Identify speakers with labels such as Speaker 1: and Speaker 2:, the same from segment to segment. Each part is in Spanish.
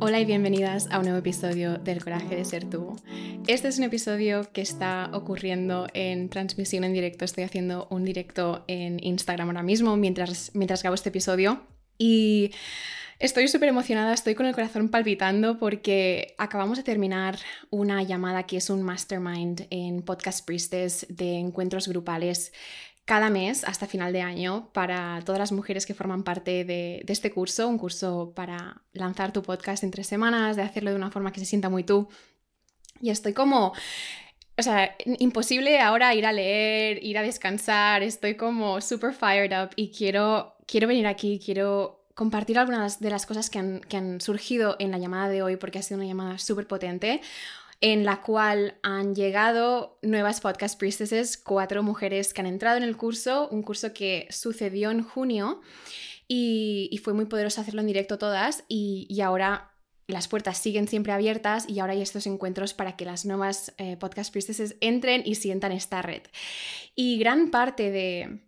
Speaker 1: Hola y bienvenidas a un nuevo episodio del Coraje de Ser Tú. Este es un episodio que está ocurriendo en transmisión en directo. Estoy haciendo un directo en Instagram ahora mismo mientras, mientras grabo este episodio. Y estoy súper emocionada, estoy con el corazón palpitando porque acabamos de terminar una llamada que es un mastermind en Podcast Priestess de encuentros grupales cada mes hasta final de año para todas las mujeres que forman parte de, este curso, un curso para lanzar tu podcast en tres semanas, de hacerlo de una forma que se sienta muy tú. Y estoy como o sea, imposible ahora ir a leer, ir a descansar, estoy como super fired up y quiero, quiero venir aquí, quiero compartir algunas de las cosas que han, que han surgido en la llamada de hoy porque ha sido una llamada súper potente en la cual han llegado nuevas podcast priestesses, cuatro mujeres que han entrado en el curso, un curso que sucedió en junio y, fue muy poderoso hacerlo en directo todas y, ahora las puertas siguen siempre abiertas y ahora hay estos encuentros para que las nuevas eh, podcast priestesses entren y sientan esta red. Y gran parte de,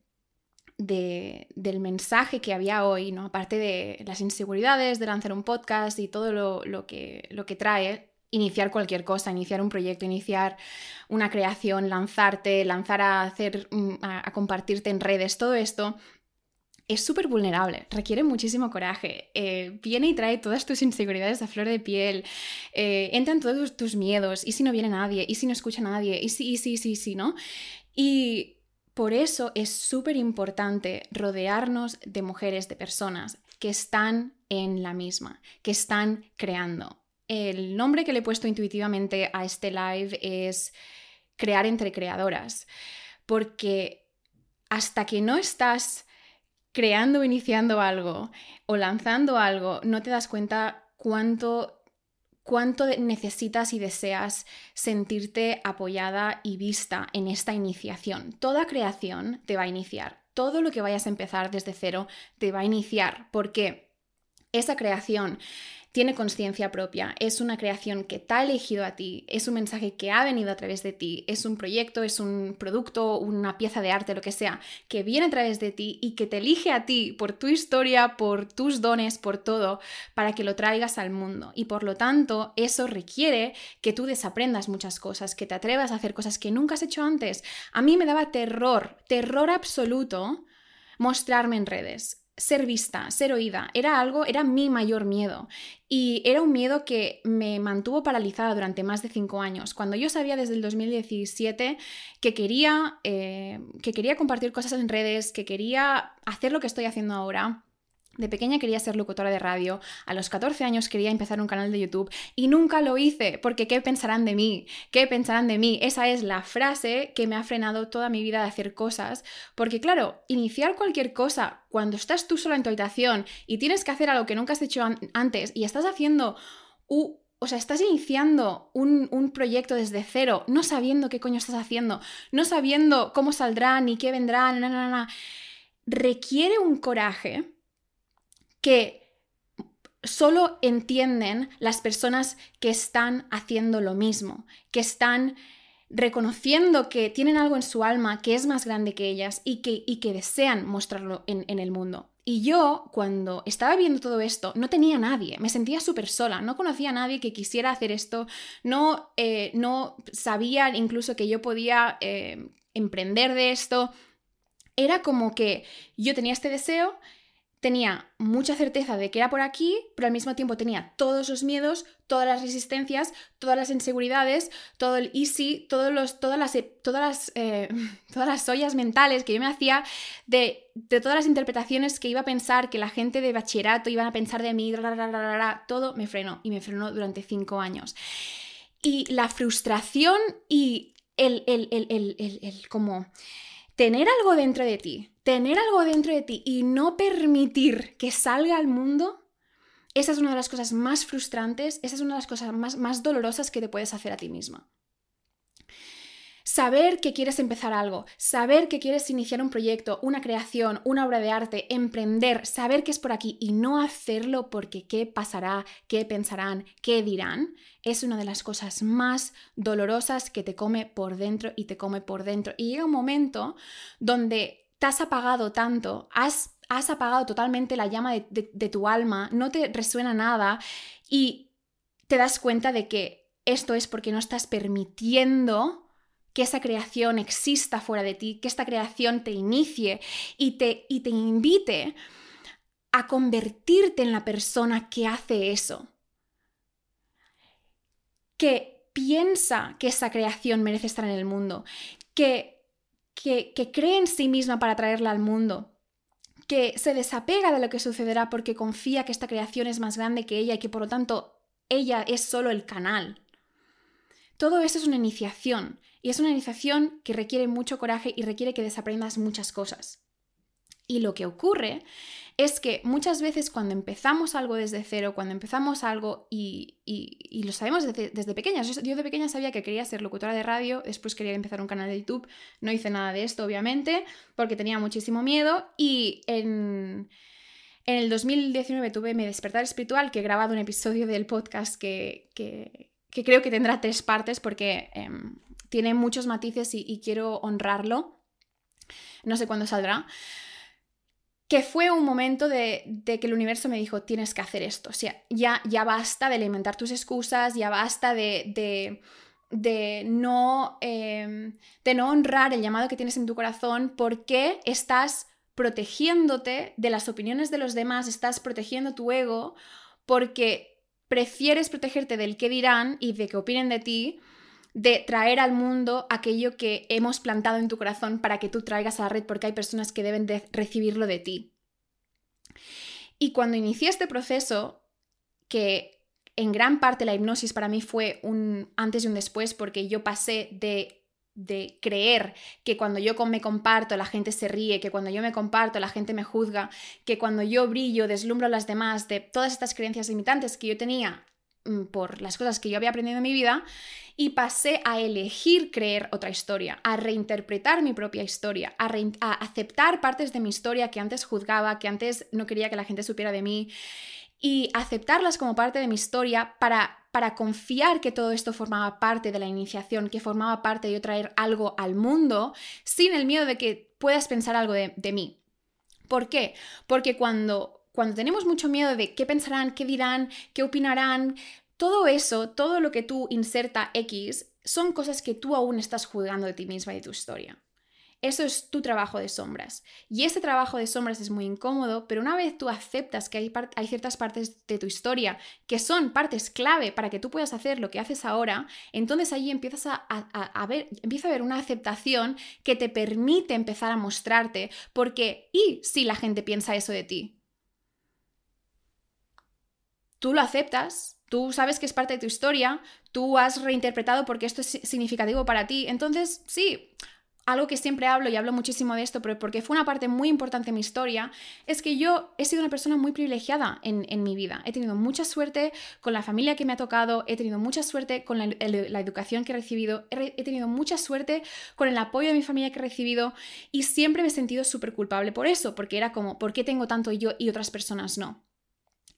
Speaker 1: del mensaje que había hoy, ¿no? aparte de las inseguridades de lanzar un podcast y todo lo, que, lo que trae, iniciar cualquier cosa, iniciar un proyecto, iniciar una creación, lanzarte, lanzar a hacer, mm, a, compartirte en redes, todo esto es súper vulnerable, requiere muchísimo coraje, eh, viene y trae todas tus inseguridades a flor de piel, eh, entran todos tus miedos, y si no viene nadie, y si no escucha nadie, y si, y si, sí, sí, ¿no? Y por eso es súper importante rodearnos de mujeres, de personas que están en la misma, que están creando, el nombre que le he puesto intuitivamente a este live es crear entre creadoras, porque hasta que no estás creando iniciando algo o lanzando algo, no te das cuenta cuánto, cuánto necesitas y deseas sentirte apoyada y vista en esta iniciación. Toda creación te va a iniciar. Todo lo que vayas a empezar desde cero te va a iniciar. porque Esa creación tiene conciencia propia, es una creación que te ha elegido a ti, es un mensaje que ha venido a través de ti, es un proyecto, es un producto, una pieza de arte, lo que sea, que viene a través de ti y que te elige a ti por tu historia, por tus dones, por todo, para que lo traigas al mundo. Y por lo tanto, eso requiere que tú desaprendas muchas cosas, que te atrevas a hacer cosas que nunca has hecho antes. A mí me daba terror, terror absoluto mostrarme en redes ser vista, ser oída, era algo, era mi mayor miedo. Y era un miedo que me mantuvo paralizada durante más de cinco años. Cuando yo sabía desde el 2017 que quería, eh, que quería compartir cosas en redes, que quería hacer lo que estoy haciendo ahora, de pequeña quería ser locutora de radio, a los 14 años quería empezar un canal de YouTube y nunca lo hice porque ¿qué pensarán de mí? ¿Qué pensarán de mí? Esa es la frase que me ha frenado toda mi vida de hacer cosas, porque claro, iniciar cualquier cosa cuando estás tú sola en tu habitación y tienes que hacer algo que nunca has hecho antes y estás haciendo... o sea, estás iniciando un, un, proyecto desde cero, no sabiendo qué coño estás haciendo, no sabiendo cómo saldrá ni qué vendrá, na, na, na. requiere un coraje que solo entienden las personas que están haciendo lo mismo, que están reconociendo que tienen algo en su alma que es más grande que ellas y que, y que desean mostrarlo en, el mundo. Y yo, cuando estaba viendo todo esto, no tenía nadie, me sentía súper sola, no conocía a nadie que quisiera hacer esto, no, eh, no sabía incluso que yo podía eh, emprender de esto. Era como que yo tenía este deseo tenía mucha certeza de que era por aquí, pero al mismo tiempo tenía todos los miedos, todas las resistencias, todas las inseguridades, todo el easy, todos los, todas, las, todas, las, eh, todas las ollas mentales que yo me hacía de, todas las interpretaciones que iba a pensar, que la gente de bachillerato iba a pensar de mí, todo me frenó y me frenó durante cinco años. Y la frustración y el, el, el, el como tener algo dentro de ti, tener algo dentro de ti y no permitir que salga al mundo, esa es una de las cosas más frustrantes, esa es una de las cosas más, más dolorosas que te puedes hacer a ti misma. Saber que quieres empezar algo, saber que quieres iniciar un proyecto, una creación, una obra de arte, emprender, saber que es por aquí y no hacerlo porque qué pasará, qué pensarán, qué dirán, es una de las cosas más dolorosas que te come por dentro y te come por dentro. Y llega un momento donde te has apagado tanto, has, has apagado totalmente la llama de, tu alma, no te resuena nada y te das cuenta de que esto es porque no estás permitiendo que esa creación exista fuera de ti, que esta creación te inicie y te, y te invite a convertirte en la persona que hace eso. Que piensa que esa creación merece estar en el mundo, que, que, que cree en sí misma para traerla al mundo, que se desapega de lo que sucederá porque confía que esta creación es más grande que ella y que por lo tanto ella es solo el canal. Todo eso es una iniciación y es una iniciación que requiere mucho coraje y requiere que desaprendas muchas cosas. Y lo que ocurre es que muchas veces cuando empezamos algo desde cero, cuando empezamos algo y, lo sabemos desde, desde pequeñas, yo, de pequeña sabía que quería ser locutora de radio, después quería empezar un canal de YouTube, no hice nada de esto obviamente, porque tenía muchísimo miedo. Y en... En el 2019 tuve mi despertar espiritual, que he grabado un episodio del podcast que, creo que tendrá tres partes porque em, tiene muchos matices y, quiero honrarlo. No sé cuándo saldrá que fue un momento de, que el universo me dijo, tienes que hacer esto. O sea, ya, ya basta de alimentar tus excusas, ya basta de, de, no, em, de no honrar el llamado que tienes en tu corazón porque estás protegiéndote de las opiniones de los demás, estás protegiendo tu ego porque prefieres protegerte del que dirán y de que opinen de ti de traer al mundo aquello que hemos plantado en tu corazón para que tú traigas a la red porque hay personas que deben de recibirlo de ti. Y cuando inicié este proceso, que en gran parte la hipnosis para mí fue un antes y un después porque yo pasé de de creer que cuando yo me comparto la gente se ríe, que cuando yo me comparto la gente me juzga, que cuando yo brillo deslumbro a las demás, de todas estas creencias limitantes que yo tenía por las cosas que yo había aprendido en mi vida, y pasé a elegir creer otra historia, a reinterpretar mi propia historia, a, aceptar partes de mi historia que antes juzgaba, que antes no quería que la gente supiera de mí y aceptarlas como parte de mi historia para, para confiar que todo esto formaba parte de la iniciación, que formaba parte de yo traer algo al mundo sin el miedo de que puedas pensar algo de, de mí. ¿Por qué? Porque cuando, cuando tenemos mucho miedo de qué pensarán, qué dirán, qué opinarán, todo eso, todo lo que tú inserta X, son cosas que tú aún estás juzgando de ti misma y de tu historia. Eso es tu trabajo de sombras. Y ese trabajo de sombras es muy incómodo, pero una vez tú aceptas que hay, ciertas partes de tu historia que son partes clave para que tú puedas hacer lo que haces ahora, entonces ahí empiezas a, a ver, empieza a haber una aceptación que te permite empezar a mostrarte, porque ¿y si la gente piensa eso de ti? Tú lo aceptas, Tú sabes que es parte de tu historia, tú has reinterpretado porque esto es significativo para ti. Entonces, sí, algo que siempre hablo y hablo muchísimo de esto, pero porque fue una parte muy importante de mi historia, es que yo he sido una persona muy privilegiada en, mi vida. He tenido mucha suerte con la familia que me ha tocado, he tenido mucha suerte con la, educación que he recibido, he, he, tenido mucha suerte con el apoyo de mi familia que he recibido y siempre me he sentido súper culpable por eso, porque era como, ¿por qué tengo tanto yo y otras personas no?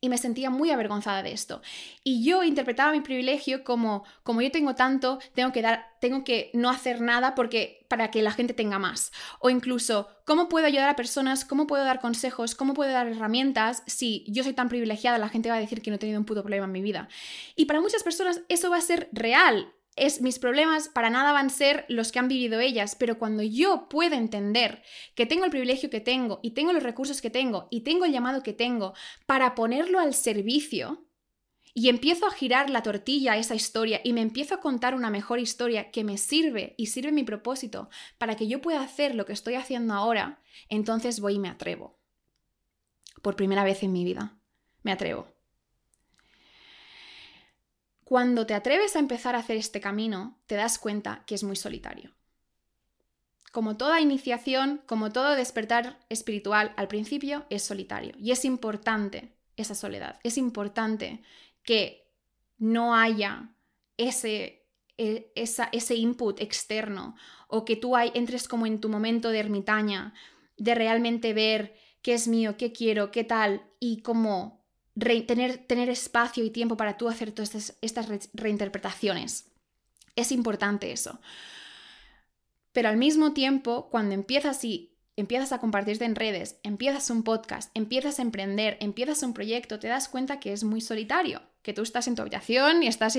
Speaker 1: Y me sentía muy avergonzada de esto. Y yo interpretaba mi privilegio como, como yo tengo tanto, tengo que dar, tengo que no hacer nada porque para que la gente tenga más. O incluso, ¿cómo puedo ayudar a personas? ¿Cómo puedo dar consejos? ¿Cómo puedo dar herramientas si yo soy tan privilegiada? La gente va a decir que no he tenido un puto problema en mi vida. Y para muchas personas eso va a ser real es mis problemas para nada van a ser los que han vivido ellas, pero cuando yo puedo entender que tengo el privilegio que tengo y tengo los recursos que tengo y tengo el llamado que tengo para ponerlo al servicio y empiezo a girar la tortilla a esa historia y me empiezo a contar una mejor historia que me sirve y sirve mi propósito para que yo pueda hacer lo que estoy haciendo ahora, entonces voy y me atrevo. Por primera vez en mi vida, me atrevo. Cuando te atreves a empezar a hacer este camino, te das cuenta que es muy solitario. Como toda iniciación, como todo despertar espiritual, al principio es solitario. Y es importante esa soledad. Es importante que no haya ese, e, ese input externo o que tú entres como en tu momento de ermitaña, de realmente ver qué es mío, qué quiero, qué tal y cómo tener, tener, espacio y tiempo para tú hacer todas estas, reinterpretaciones. Es importante eso. Pero al mismo tiempo, cuando empiezas y empiezas a compartirte en redes, empiezas un podcast, empiezas a emprender, empiezas un proyecto, te das cuenta que es muy solitario, que tú estás en tu habitación y estás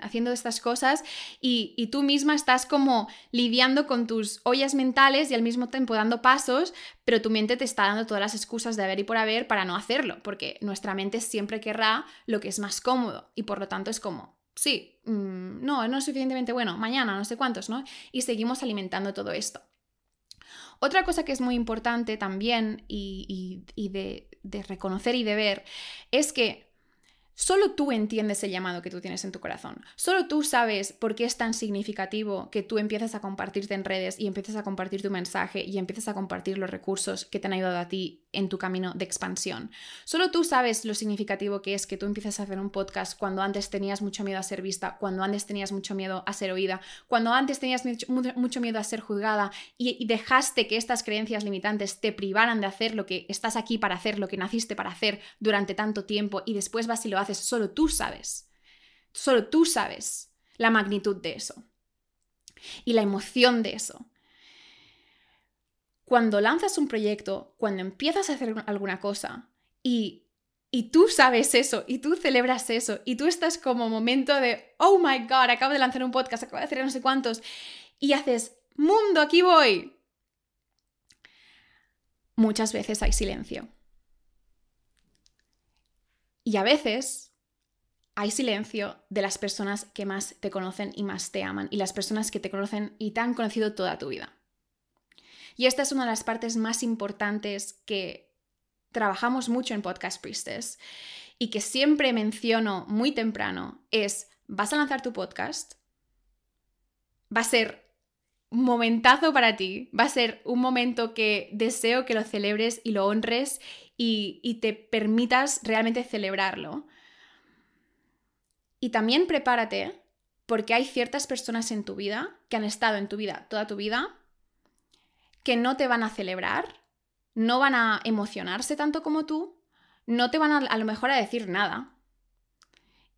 Speaker 1: haciendo estas cosas y, tú misma estás como lidiando con tus ollas mentales y al mismo tiempo dando pasos, pero tu mente te está dando todas las excusas de haber y por haber para no hacerlo, porque nuestra mente siempre querrá lo que es más cómodo y por lo tanto es como, sí, mm, no, no es suficientemente bueno, mañana, no sé cuántos, ¿no? Y seguimos alimentando todo esto. Otra cosa que es muy importante también y, de reconocer y de ver es que Solo tú entiendes el llamado que tú tienes en tu corazón. Solo tú sabes por qué es tan significativo que tú empieces a compartirte en redes y empieces a compartir tu mensaje y empieces a compartir los recursos que te han ayudado a ti en tu camino de expansión. Solo tú sabes lo significativo que es que tú empieces a hacer un podcast cuando antes tenías mucho miedo a ser vista, cuando antes tenías mucho miedo a ser oída, cuando antes tenías mucho, miedo a ser juzgada y, y dejaste que estas creencias limitantes te privaran de hacer lo que estás aquí para hacer, lo que naciste para hacer durante tanto tiempo y después vas y lo haces solo tú sabes. Solo tú sabes la magnitud de eso y la emoción de eso. Cuando lanzas un proyecto, cuando empiezas a hacer alguna cosa y, y tú sabes eso y tú celebras eso y tú estás como momento de, oh my god, acabo de lanzar un podcast, acabo de hacer no sé cuántos y haces, mundo, aquí voy. Muchas veces hay silencio. Y a veces hay silencio de las personas que más te conocen y más te aman y las personas que te conocen y te han conocido toda tu vida. Y esta es una de las partes más importantes que trabajamos mucho en Podcast Priestess y que siempre menciono muy temprano es, vas a lanzar tu podcast, va a ser momentazo para ti, va a ser un momento que deseo que lo celebres y lo honres y, y te permitas realmente celebrarlo y también prepárate porque hay ciertas personas en tu vida que han estado en tu vida toda tu vida que no te van a celebrar, no van a emocionarse tanto como tú, no te van a, a lo mejor a decir nada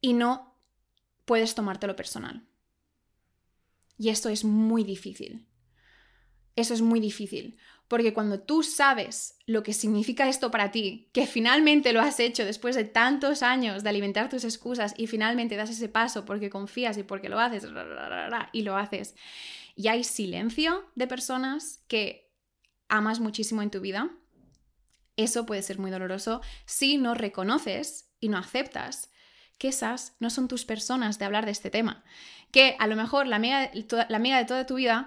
Speaker 1: y no puedes tomártelo personal. Y esto es muy difícil. Eso es muy difícil, porque cuando tú sabes lo que significa esto para ti, que finalmente lo has hecho después de tantos años de alimentar tus excusas y finalmente das ese paso porque confías y porque lo haces y lo haces, y hay silencio de personas que amas muchísimo en tu vida, eso puede ser muy doloroso si no reconoces y no aceptas que esas no son tus personas de hablar de este tema. Que a lo mejor la amiga, de toda tu vida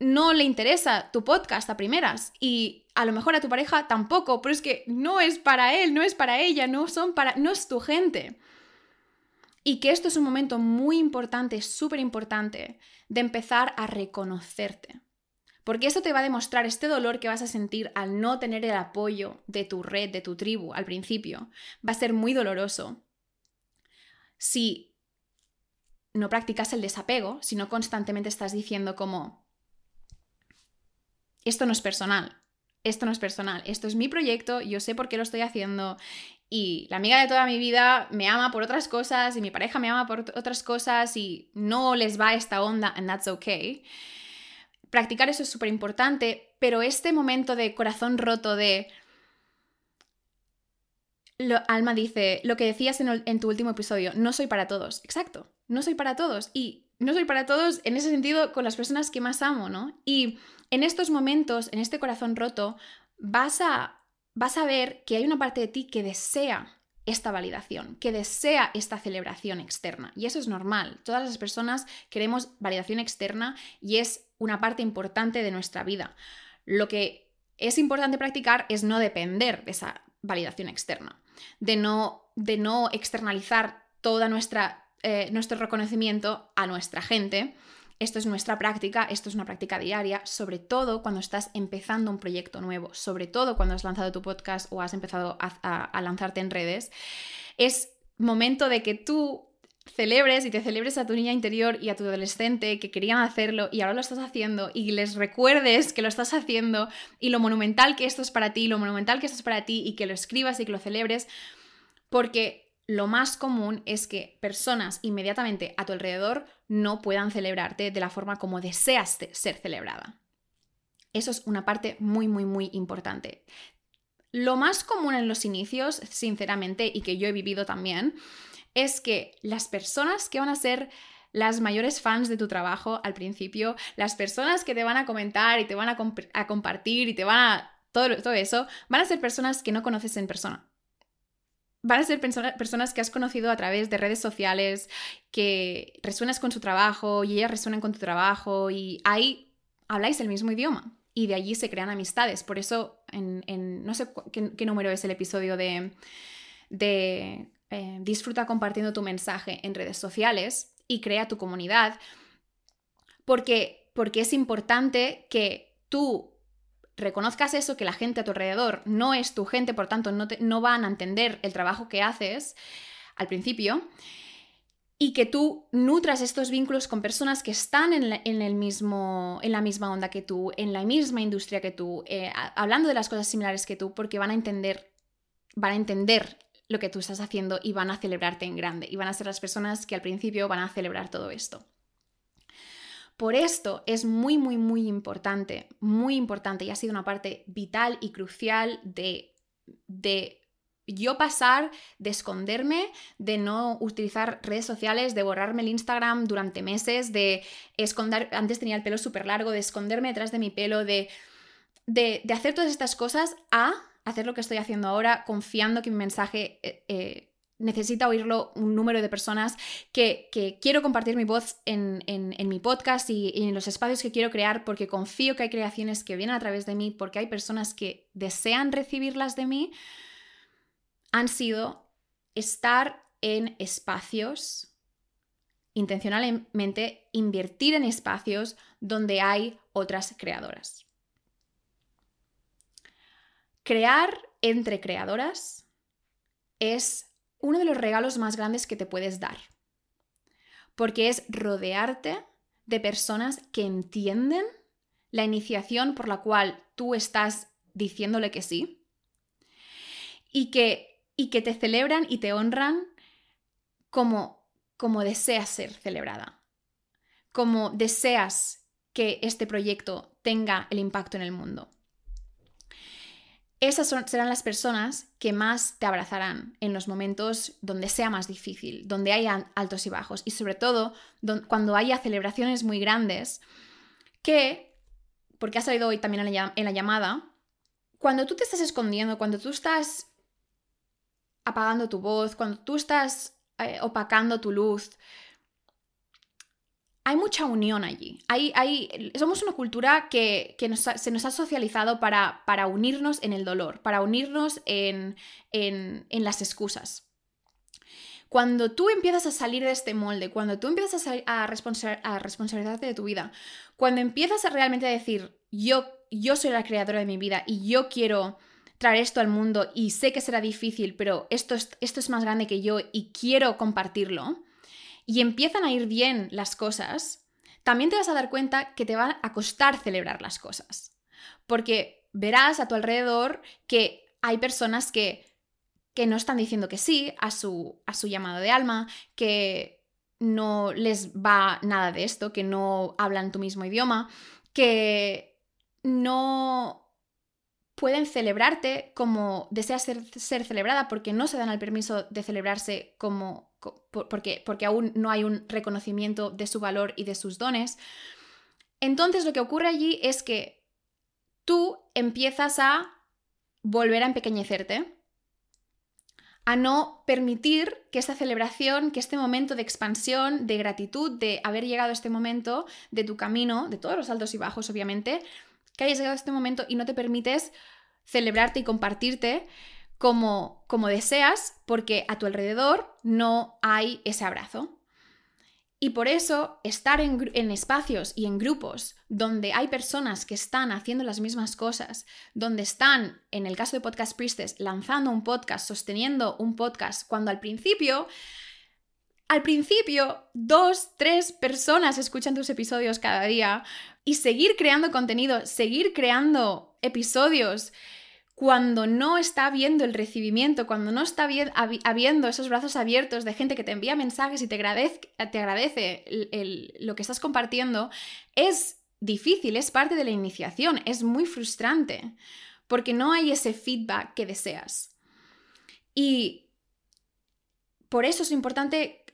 Speaker 1: no le interesa tu podcast a primeras y a lo mejor a tu pareja tampoco, pero es que no es para él, no es para ella, no son para no es tu gente. Y que esto es un momento muy importante, súper importante, de empezar a reconocerte. Porque eso te va a demostrar este dolor que vas a sentir al no tener el apoyo de tu red, de tu tribu al principio. Va a ser muy doloroso. Si no practicas el desapego, si no constantemente estás diciendo como, esto no es personal, esto no es personal, esto es mi proyecto, yo sé por qué lo estoy haciendo y la amiga de toda mi vida me ama por otras cosas y mi pareja me ama por otras cosas y no les va esta onda and that's okay. Practicar eso es súper importante, pero este momento de corazón roto de... Alma dice, lo que decías en, en tu último episodio, no soy para todos. Exacto, no soy para todos. Y no soy para todos en ese sentido con las personas que más amo, ¿no? Y en estos momentos, en este corazón roto, vas a, vas a ver que hay una parte de ti que desea esta validación, que desea esta celebración externa. Y eso es normal. Todas las personas queremos validación externa y es una parte importante de nuestra vida. Lo que es importante practicar es no depender de esa validación externa, de no, de no externalizar nuestra, eh, nuestro reconocimiento a nuestra gente esto es nuestra práctica, esto es una práctica diaria, sobre todo cuando estás empezando un proyecto nuevo, sobre todo cuando has lanzado tu podcast o has empezado a, lanzarte en redes. Es momento de que tú celebres y te celebres a tu niña interior y a tu adolescente que querían hacerlo y ahora lo estás haciendo y les recuerdes que lo estás haciendo y lo monumental que esto es para ti, lo monumental que esto es para ti y que lo escribas y que lo celebres, porque lo más común es que personas inmediatamente a tu alrededor no puedan celebrarte de la forma como deseas ser celebrada. Eso es una parte muy, muy, muy importante. Lo más común en los inicios, sinceramente, y que yo he vivido también, es que las personas que van a ser las mayores fans de tu trabajo al principio, las personas que te van a comentar y te van a, compartir y te van a... Todo, todo eso, van a ser personas que no conoces en persona van a ser personas que has conocido a través de redes sociales, que resuenas con su trabajo y ellas resuenan con tu trabajo y ahí habláis el mismo idioma y de allí se crean amistades. Por eso, en, no sé qué, número es el episodio de, de eh, disfruta compartiendo tu mensaje en redes sociales y crea tu comunidad, porque, porque es importante que tú reconozcas eso, que la gente a tu alrededor no es tu gente, por tanto no, no van a entender el trabajo que haces al principio, y que tú nutras estos vínculos con personas que están en la, el mismo, en la misma onda que tú, en la misma industria que tú, eh, hablando de las cosas similares que tú, porque van a entender, van a entender lo que tú estás haciendo y van a celebrarte en grande, y van a ser las personas que al principio van a celebrar todo esto. Por esto es muy, muy, muy importante, muy importante y ha sido una parte vital y crucial de, de yo pasar de esconderme, de no utilizar redes sociales, de borrarme el Instagram durante meses, de esconder, antes tenía el pelo súper largo, de esconderme detrás de mi pelo, de, de, hacer todas estas cosas, a hacer lo que estoy haciendo ahora, confiando que mi mensaje eh, eh, necesita oírlo un número de personas que, quiero compartir mi voz en, mi podcast y, en los espacios que quiero crear porque confío que hay creaciones que vienen a través de mí, porque hay personas que desean recibirlas de mí, han sido estar en espacios, intencionalmente invertir en espacios donde hay otras creadoras. Crear entre creadoras es uno de los regalos más grandes que te puedes dar. Porque es rodearte de personas que entienden la iniciación por la cual tú estás diciéndole que sí y que, y que te celebran y te honran como, como deseas ser celebrada, como deseas que este proyecto tenga el impacto en el mundo esas serán las personas que más te abrazarán en los momentos donde sea más difícil, donde haya altos y bajos. Y sobre todo cuando haya celebraciones muy grandes que, porque ha salido hoy también en la, llamada, cuando tú te estás escondiendo, cuando tú estás apagando tu voz, cuando tú estás eh, opacando tu luz, hay mucha unión allí. Hay, somos una cultura que, se nos ha socializado para, unirnos en el dolor, para unirnos en, las excusas. Cuando tú empiezas a salir de este molde, cuando tú empiezas a, a, a responsabilizarte de tu vida, cuando empiezas a realmente decir, yo, soy la creadora de mi vida y yo quiero traer esto al mundo y sé que será difícil, pero esto es más grande que yo y quiero compartirlo, y empiezan a ir bien las cosas, también te vas a dar cuenta que te va a costar celebrar las cosas. Porque verás a tu alrededor que hay personas que, que no están diciendo que sí a su, a su llamado de alma, que no les va nada de esto, que no hablan tu mismo idioma, que no pueden celebrarte como deseas ser, ser, celebrada porque no se dan el permiso de celebrarse como porque, porque aún no hay un reconocimiento de su valor y de sus dones. Entonces lo que ocurre allí es que tú empiezas a volver a empequeñecerte, a no permitir que esta celebración, que este momento de expansión, de gratitud, de haber llegado a este momento de tu camino, de todos los altos y bajos obviamente, que hayas llegado a este momento y no te permites celebrarte y compartirte como, como deseas porque a tu alrededor no hay ese abrazo. Y por eso estar en, en, espacios y en grupos donde hay personas que están haciendo las mismas cosas, donde están, en el caso de Podcast Priestess, lanzando un podcast, sosteniendo un podcast, cuando al principio, al principio, dos, tres personas escuchan tus episodios cada día y seguir creando contenido, seguir creando episodios cuando no está habiendo el recibimiento, cuando no está habiendo esos brazos abiertos de gente que te envía mensajes y te agradece, lo que estás compartiendo, es difícil, es parte de la iniciación, es muy frustrante, porque no hay ese feedback que deseas. Y por eso es importante,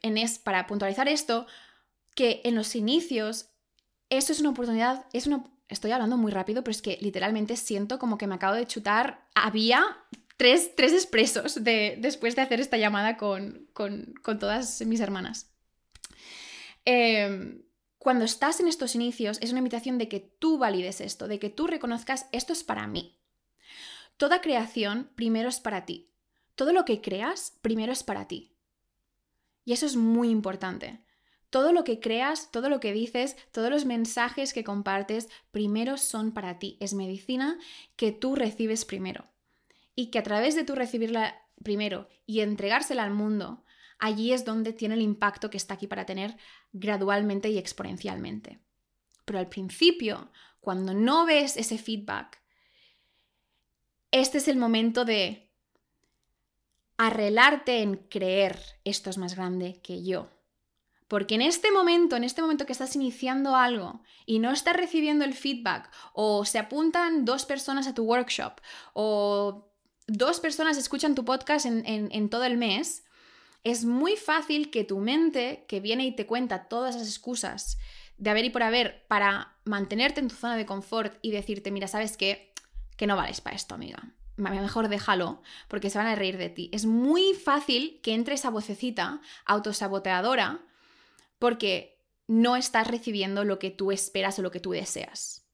Speaker 1: para puntualizar esto, que en los inicios, esto es una oportunidad, es una, estoy hablando muy rápido, pero es que literalmente siento como que me acabo de chutar, había tres, tres expresos de, después de hacer esta llamada con, con, con todas mis hermanas. Eh, cuando estás en estos inicios, es una invitación de que tú valides esto, de que tú reconozcas esto es para mí. Toda creación primero es para ti. Todo lo que creas primero es para ti. Y eso es muy importante. Todo lo que creas, todo lo que dices, todos los mensajes que compartes, primero son para ti. Es medicina que tú recibes primero. Y que a través de tú recibirla primero y entregársela al mundo, allí es donde tiene el impacto que está aquí para tener gradualmente y exponencialmente. Pero al principio, cuando no ves ese feedback, este es el momento de arreglarte en creer esto es más grande que yo. Porque en este momento, en este momento que estás iniciando algo y no estás recibiendo el feedback, o se apuntan dos personas a tu workshop, o dos personas escuchan tu podcast en, todo el mes, es muy fácil que tu mente, que viene y te cuenta todas esas excusas de haber y por haber para mantenerte en tu zona de confort y decirte, mira, ¿sabes qué? Que no vales para esto, amiga. Mejor déjalo, porque se van a reír de ti. Es muy fácil que entre esa vocecita autosaboteadora porque no estás recibiendo lo que tú esperas o lo que tú deseas.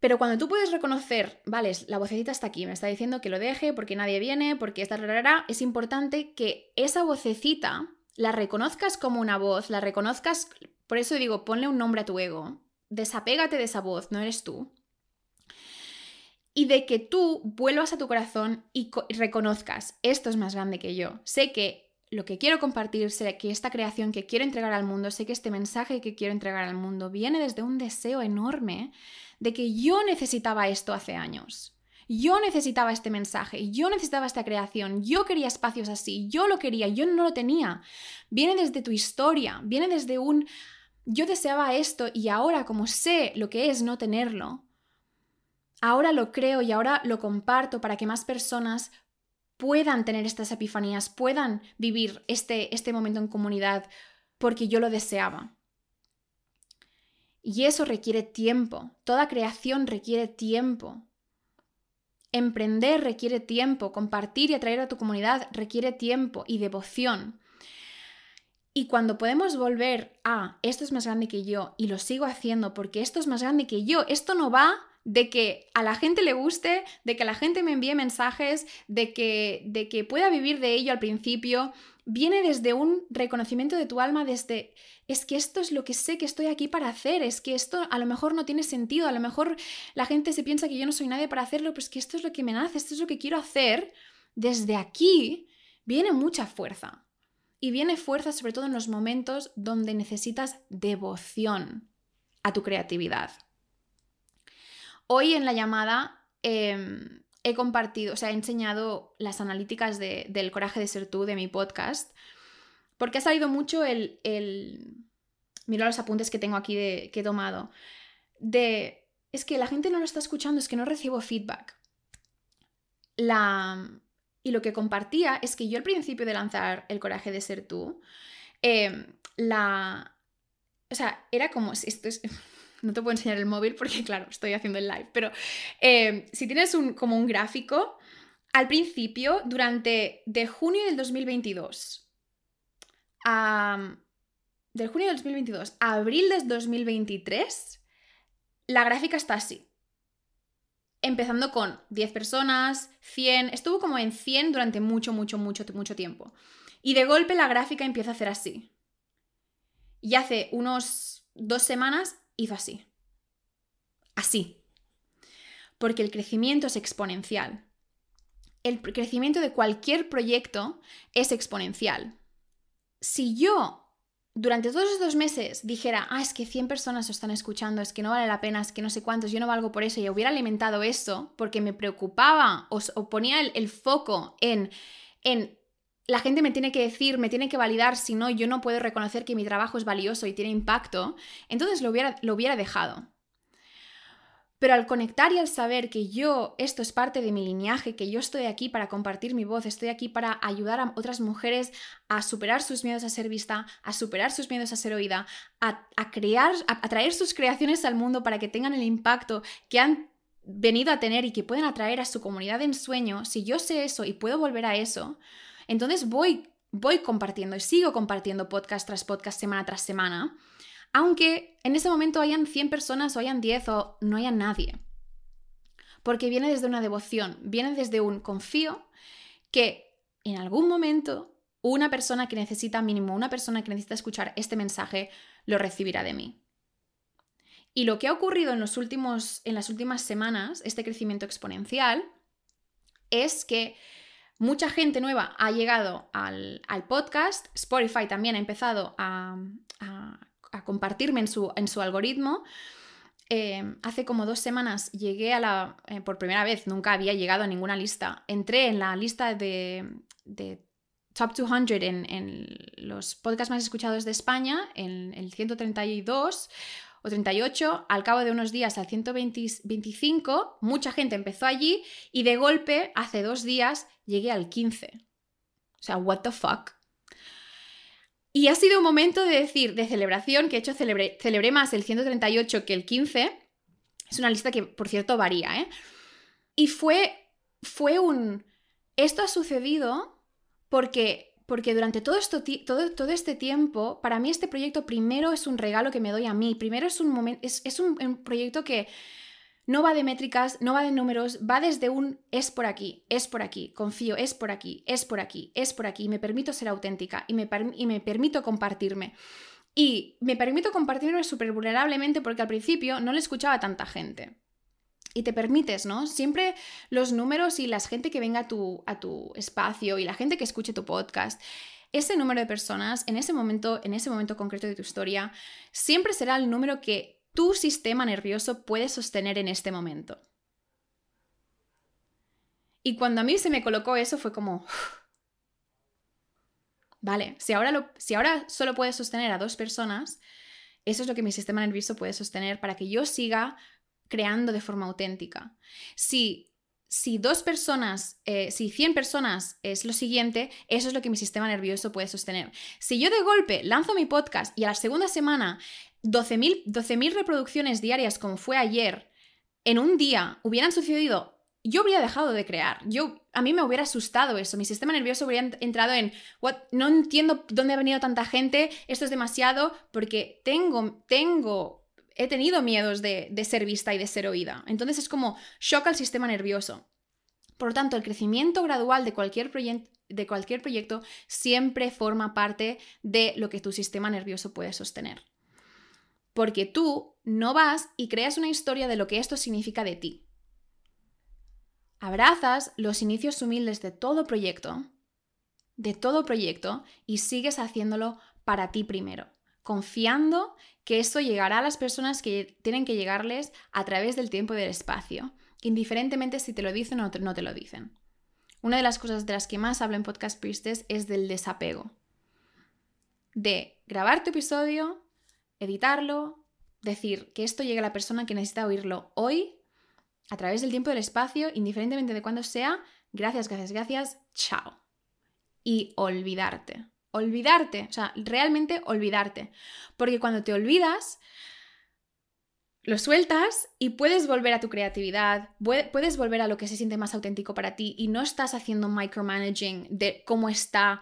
Speaker 1: Pero cuando tú puedes reconocer, vale, la vocecita está aquí, me está diciendo que lo deje porque nadie viene, porque está rara, es importante que esa vocecita la reconozcas como una voz, la reconozcas, por eso digo, ponle un nombre a tu ego, desapégate de esa voz, no eres tú. Y de que tú vuelvas a tu corazón y, y reconozcas, esto es más grande que yo. Sé que lo que quiero compartir, sé que esta creación que quiero entregar al mundo, sé que este mensaje que quiero entregar al mundo viene desde un deseo enorme de que yo necesitaba esto hace años. Yo necesitaba este mensaje, yo necesitaba esta creación, yo quería espacios así, yo lo quería, yo no lo tenía. Viene desde tu historia, viene desde un yo deseaba esto y ahora como sé lo que es no tenerlo, ahora lo creo y ahora lo comparto para que más personas puedan tener estas epifanías, puedan vivir este, este momento en comunidad porque yo lo deseaba. Y eso requiere tiempo. Toda creación requiere tiempo. Emprender requiere tiempo. Compartir y atraer a tu comunidad requiere tiempo y devoción. Y cuando podemos volver a esto es más grande que yo y lo sigo haciendo porque esto es más grande que yo, esto no va de que a la gente le guste, de que la gente me envíe mensajes, de que, de que pueda vivir de ello al principio, viene desde un reconocimiento de tu alma, desde es que esto es lo que sé que estoy aquí para hacer, es que esto a lo mejor no tiene sentido, a lo mejor la gente se piensa que yo no soy nadie para hacerlo, pero es que esto es lo que me nace, esto es lo que quiero hacer, desde aquí viene mucha fuerza. Y viene fuerza sobre todo en los momentos donde necesitas devoción a tu creatividad. Hoy en la llamada em, he compartido, o sea, he enseñado las analíticas del coraje de ser tú de mi podcast porque ha salido mucho el, el... Mira los apuntes que tengo aquí de, que he tomado. De... Es que la gente no lo está escuchando, es que no recibo feedback. La... Y lo que compartía es que yo al principio de lanzar El coraje de ser tú, em, la... O sea, era como... Esto es... No te puedo enseñar el móvil porque, claro, estoy haciendo el live, pero em, si tienes un, como un gráfico, al principio, durante de junio del 2022 del junio del 2022 a abril del 2023, la gráfica está así. Empezando con 10 personas, 100, estuvo como en 100 durante mucho, mucho, mucho, mucho tiempo. Y de golpe la gráfica empieza a hacer así. Y hace unos dos semanas hizo así. Así. Porque el crecimiento es exponencial. El crecimiento de cualquier proyecto es exponencial si yo durante todos estos meses dijera, ah, es que 100 personas están escuchando, es que no vale la pena, es que no sé cuántos, yo no valgo por eso, y hubiera alimentado eso porque me preocupaba o, ponía el, foco en, en la gente me tiene que decir, me tiene que validar, si no, yo no puedo reconocer que mi trabajo es valioso y tiene impacto, entonces lo hubiera, lo hubiera dejado. Pero al conectar y al saber que yo, esto es parte de mi linaje, que yo estoy aquí para compartir mi voz, estoy aquí para ayudar a otras mujeres a superar sus miedos a ser vista, a superar sus miedos a ser oída, a, crear, a, traer sus creaciones al mundo para que tengan el impacto que han venido a tener y que pueden atraer a su comunidad en sueño, si yo sé eso y puedo volver a eso, entonces voy, voy compartiendo y sigo compartiendo podcast tras podcast, semana tras semana aunque en ese momento hayan 100 personas o hayan 10 o no haya nadie. Porque viene desde una devoción, viene desde un confío que en algún momento una persona que necesita mínimo, una persona que necesita escuchar este mensaje, lo recibirá de mí. Y lo que ha ocurrido en, los últimos, en las últimas semanas, este crecimiento exponencial, es que mucha gente nueva ha llegado al, podcast, Spotify también ha empezado a a compartirme en su, en su algoritmo. Eh, hace como dos semanas llegué a la, eh, por primera vez, nunca había llegado a ninguna lista, entré en la lista de, Top 200 en, en, los podcasts más escuchados de España, en el 132 o 38, al cabo de unos días al 125, mucha gente empezó allí y de golpe, hace dos días, llegué al 15. O sea, what the fuck. Y ha sido un momento de decir, de celebración, que he hecho celebré, celebré más el 138 que el 15. Es una lista que, por cierto, varía, ¿eh? Y fue, fue un... Esto ha sucedido porque, porque durante todo, esto, todo, todo este tiempo, para mí este proyecto primero es un regalo que me doy a mí. Primero es un, es, es un proyecto que no va de métricas, no va de números, va desde un es por aquí, es por aquí, confío, es por aquí, es por aquí, es por aquí, me permito ser auténtica y me, y me permito compartirme. Y me permito compartirme súper vulnerablemente porque al principio no le escuchaba a tanta gente. Y te permites, ¿no? Siempre los números y la gente que venga a tu, a tu espacio y la gente que escuche tu podcast ese número de personas en ese momento, en ese momento concreto de tu historia, siempre será el número que tu sistema nervioso puede sostener en este momento. Y cuando a mí se me colocó eso fue como, vale, si ahora, si ahora solo puede sostener a dos personas, eso es lo que mi sistema nervioso puede sostener para que yo siga creando de forma auténtica. Si, si dos personas, eh, si 100 personas es lo siguiente, eso es lo que mi sistema nervioso puede sostener. Si yo de golpe lanzo mi podcast y a la segunda semana 12.000 reproducciones diarias como fue ayer, en un día hubieran sucedido, yo habría dejado de crear. Yo, a mí me hubiera asustado eso. Mi sistema nervioso habría entrado en, What? no entiendo dónde ha venido tanta gente, esto es demasiado, porque tengo, tengo, he tenido miedos de, ser vista y de ser oída. Entonces es como shock al sistema nervioso. Por lo tanto, el crecimiento gradual de cualquier, de cualquier proyecto siempre forma parte de lo que tu sistema nervioso puede sostener porque tú no vas y creas una historia de lo que esto significa de ti. Abrazas los inicios humildes de todo proyecto, de todo proyecto, y sigues haciéndolo para ti primero, confiando que esto llegará a las personas que tienen que llegarles a través del tiempo y del espacio, indiferentemente si te lo dicen o no te lo dicen. Una de las cosas de las que más hablo en Podcast Priestess es del desapego. De grabar tu episodio, editarlo, decir que esto llegue a la persona que necesita oírlo hoy, a través del tiempo y del espacio, indiferentemente de cuándo sea, gracias, gracias, gracias, chao. Y olvidarte. Olvidarte, o sea, realmente olvidarte. Porque cuando te olvidas, lo sueltas y puedes volver a tu creatividad, puedes volver a lo que se siente más auténtico para ti y no estás haciendo micromanaging de cómo está,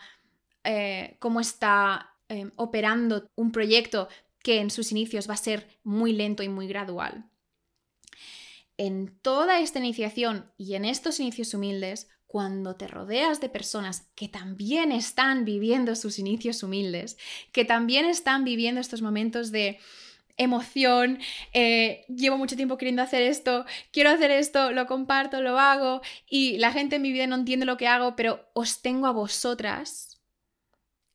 Speaker 1: eh, cómo está eh, operando un proyecto que en sus inicios va a ser muy lento y muy gradual. En toda esta iniciación y en estos inicios humildes, cuando te rodeas de personas que también están viviendo sus inicios humildes, que también están viviendo estos momentos de emoción, eh, llevo mucho tiempo queriendo hacer esto, quiero hacer esto, lo comparto, lo hago y la gente en mi vida no entiende lo que hago, pero os tengo a vosotras,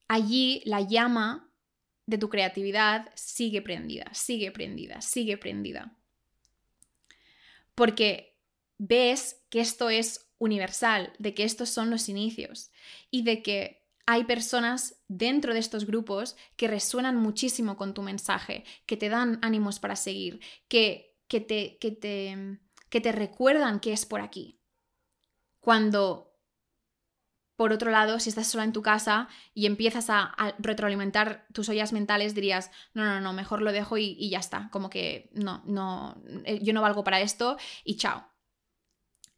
Speaker 1: allí la llama de tu creatividad sigue prendida, sigue prendida, sigue prendida. Porque ves que esto es universal, de que estos son los inicios y de que hay personas dentro de estos grupos que resuenan muchísimo con tu mensaje, que te dan ánimos para seguir, que, que, te, que, te, que te recuerdan que es por aquí. Cuando por otro lado, si estás sola en tu casa y empiezas a, retroalimentar tus ollas mentales, dirías, no, no, no, mejor lo dejo y, ya está. Como que no, no, eh, yo no valgo para esto y chao.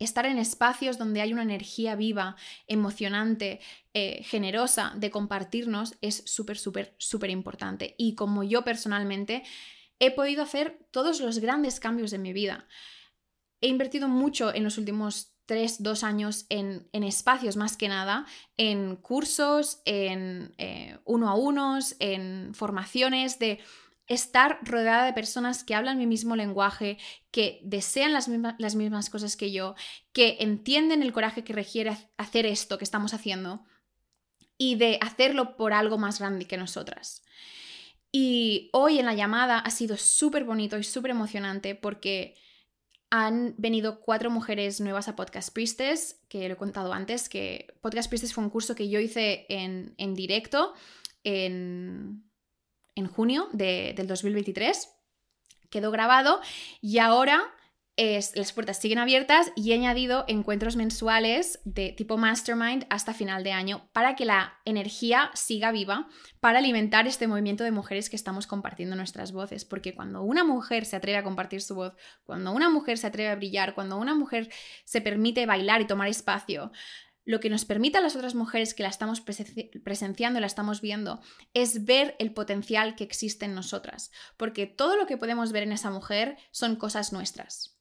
Speaker 1: Estar en espacios donde hay una energía viva, emocionante, eh, generosa de compartirnos es súper, súper, súper importante. Y como yo personalmente he podido hacer todos los grandes cambios en mi vida. He invertido mucho en los últimos tres, dos años en, espacios más que nada, en cursos, en eh, uno a unos, en formaciones, de estar rodeada de personas que hablan mi mismo lenguaje, que desean las, las mismas cosas que yo, que entienden el coraje que requiere hacer esto que estamos haciendo y de hacerlo por algo más grande que nosotras. Y hoy en la llamada ha sido súper bonito y súper emocionante porque han venido cuatro mujeres nuevas a Podcast Priestess, que lo he contado antes, que Podcast Priestess fue un curso que yo hice en, directo en, en junio de, del 2023. Quedó grabado y ahora las puertas siguen abiertas y he añadido encuentros mensuales de tipo mastermind hasta final de año para que la energía siga viva, para alimentar este movimiento de mujeres que estamos compartiendo nuestras voces. Porque cuando una mujer se atreve a compartir su voz, cuando una mujer se atreve a brillar, cuando una mujer se permite bailar y tomar espacio, lo que nos permite a las otras mujeres que la estamos presenciando y la estamos viendo es ver el potencial que existe en nosotras, porque todo lo que podemos ver en esa mujer son cosas nuestras.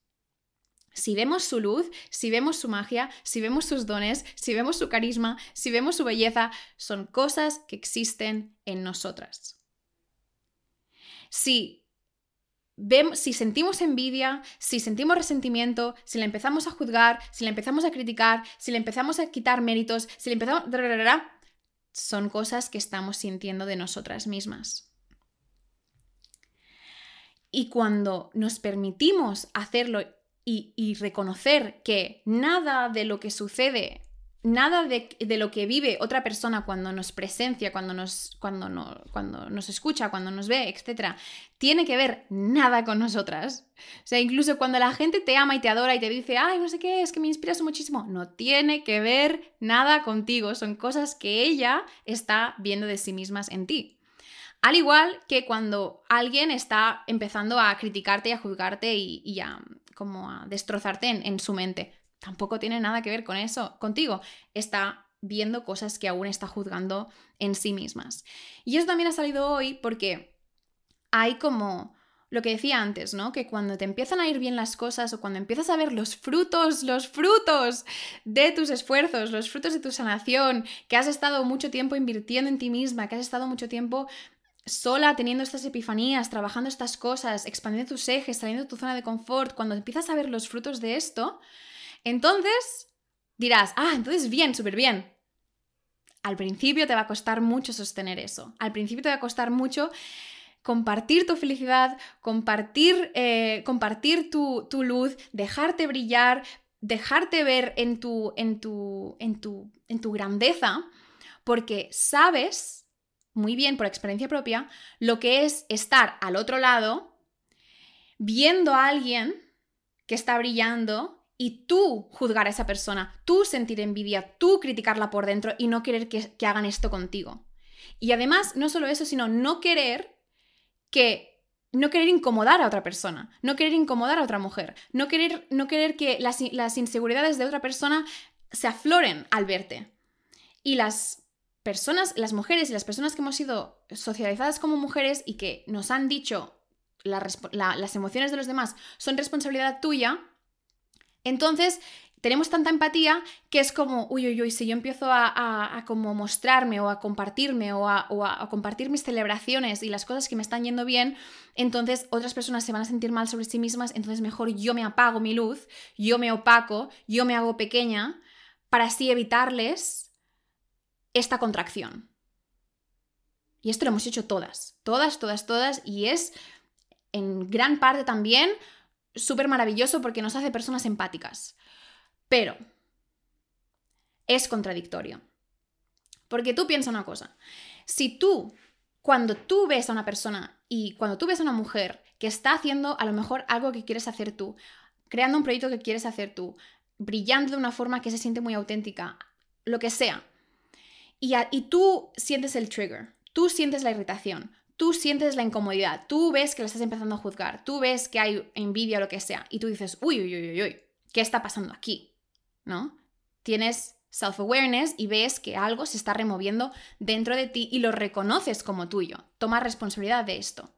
Speaker 1: Si vemos su luz, si vemos su magia, si vemos sus dones, si vemos su carisma, si vemos su belleza, son cosas que existen en nosotras. Si, si sentimos envidia, si sentimos resentimiento, si le empezamos a juzgar, si le empezamos a criticar, si le empezamos a quitar méritos, si le empezamos... Son cosas que estamos sintiendo de nosotras mismas. Y cuando nos permitimos hacerlo y, reconocer que nada de lo que sucede, nada de, lo que vive otra persona cuando nos presencia, cuando nos, cuando, no, cuando nos escucha, cuando nos ve, etc., tiene que ver nada con nosotras. O sea, incluso cuando la gente te ama y te adora y te dice, ay, no sé qué, es que me inspiras muchísimo, no tiene que ver nada contigo, son cosas que ella está viendo de sí mismas en ti. Al igual que cuando alguien está empezando a criticarte y a juzgarte y, a, como a destrozarte en, su mente. Tampoco tiene nada que ver con eso, contigo. Está viendo cosas que aún está juzgando en sí mismas. Y eso también ha salido hoy porque hay como lo que decía antes, ¿no? Que cuando te empiezan a ir bien las cosas o cuando empiezas a ver los frutos, los frutos de tus esfuerzos, los frutos de tu sanación, que has estado mucho tiempo invirtiendo en ti misma, que has estado mucho tiempo sola teniendo estas epifanías, trabajando estas cosas, expandiendo tus ejes, saliendo de tu zona de confort, cuando empiezas a ver los frutos de esto, entonces dirás, ah, entonces bien, súper bien. Al principio te va a costar mucho sostener eso. Al principio te va a costar mucho compartir tu felicidad, compartir, eh, compartir tu, tu, luz, dejarte brillar, dejarte ver en tu, en tu, en tu, en tu grandeza, porque sabes muy bien por experiencia propia lo que es estar al otro lado viendo a alguien que está brillando y tú juzgar a esa persona, tú sentir envidia, tú criticarla por dentro y no querer que, hagan esto contigo. Y además, no solo eso, sino no querer que no querer incomodar a otra persona, no querer incomodar a otra mujer, no querer, no querer que las, las, inseguridades de otra persona se afloren al verte. Y las personas, las mujeres y las personas que hemos sido socializadas como mujeres y que nos han dicho las emociones de los demás son responsabilidad tuya, entonces tenemos tanta empatía que es como, uy, uy, uy, si yo empiezo a, como mostrarme o a compartirme o, a, o a, compartir mis celebraciones y las cosas que me están yendo bien, entonces otras personas se van a sentir mal sobre sí mismas, entonces mejor yo me apago mi luz, yo me opaco, yo me hago pequeña para así evitarles esta contracción. Y esto lo hemos hecho todas, todas, todas, todas, y es en gran parte también súper maravilloso porque nos hace personas empáticas. Pero es contradictorio. Porque tú piensas una cosa, si tú, cuando tú ves a una persona y cuando tú ves a una mujer que está haciendo a lo mejor algo que quieres hacer tú, creando un proyecto que quieres hacer tú, brillando de una forma que se siente muy auténtica, lo que sea, y, y tú sientes el trigger, tú sientes la irritación, tú sientes la incomodidad, tú ves que lo estás empezando a juzgar, tú ves que hay envidia o lo que sea, y tú dices, uy, uy, uy, uy, ¿qué está pasando aquí? ¿No? Tienes self-awareness y ves que algo se está removiendo dentro de ti y lo reconoces como tuyo. Toma responsabilidad de esto.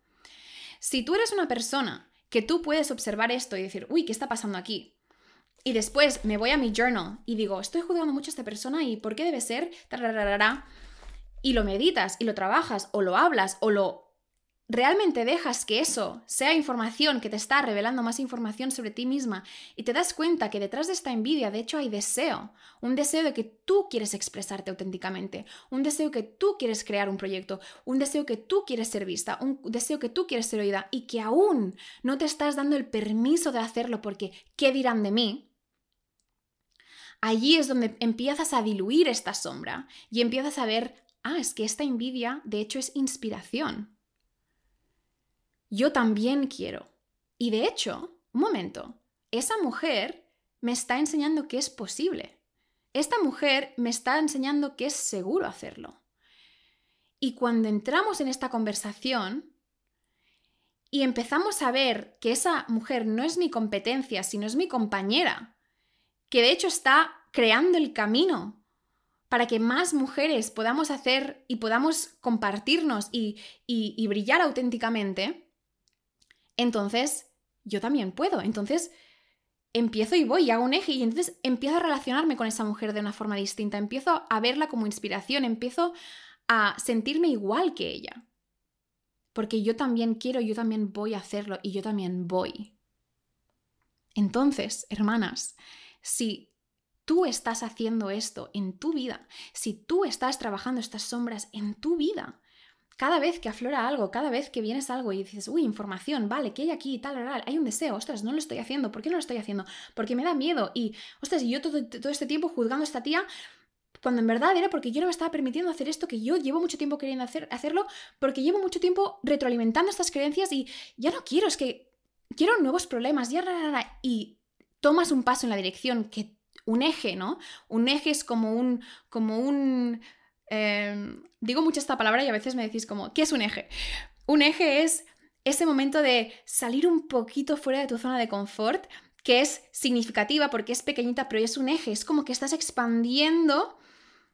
Speaker 1: Si tú eres una persona que tú puedes observar esto y decir, uy, ¿qué está pasando aquí? Y después me voy a mi journal y digo, estoy juzgando mucho a esta persona y ¿por qué debe ser? Y lo meditas y lo trabajas o lo hablas o lo realmente dejas que eso sea información que te está revelando más información sobre ti misma y te das cuenta que detrás de esta envidia de hecho hay deseo, un deseo de que tú quieres expresarte auténticamente, un deseo que tú quieres crear un proyecto, un deseo que tú quieres ser vista, un deseo que tú quieres ser oída y que aún no te estás dando el permiso de hacerlo porque ¿qué dirán de mí? Allí es donde empiezas a diluir esta sombra y empiezas a ver, ah, es que esta envidia de hecho es inspiración yo también quiero. Y de hecho, un momento, esa mujer me está enseñando que es posible. Esta mujer me está enseñando que es seguro hacerlo. Y cuando entramos en esta conversación y empezamos a ver que esa mujer no es mi competencia, sino es mi compañera, que de hecho está creando el camino para que más mujeres podamos hacer y podamos compartirnos y, y brillar auténticamente, entonces yo también puedo. Entonces empiezo y voy y hago un eje y entonces empiezo a relacionarme con esa mujer de una forma distinta, empiezo a verla como inspiración, empiezo a sentirme igual que ella. Porque yo también quiero, yo también voy a hacerlo y yo también voy. Entonces, hermanas, si tú estás haciendo esto en tu vida, si tú estás trabajando estas sombras en tu vida, cada vez que aflora algo, cada vez que vienes algo y dices, uy, información, vale, ¿qué hay aquí? Tal, tal, hay un deseo, ostras, no lo estoy haciendo, ¿por qué no lo estoy haciendo? Porque me da miedo y, ostras, y yo todo, todo este tiempo juzgando a esta tía cuando en verdad era porque yo no me estaba permitiendo hacer esto que yo llevo mucho tiempo queriendo hacer, hacerlo, porque llevo mucho tiempo retroalimentando estas creencias y ya no quiero, es que quiero nuevos problemas, ya, y tomas un paso en la dirección que un eje, ¿no? Un eje es como un, como un Em, digo mucho esta palabra y a veces me decís como, ¿qué es un eje? Un eje es ese momento de salir un poquito fuera de tu zona de confort, que es significativa porque es pequeñita, pero es un eje, es como que estás expandiendo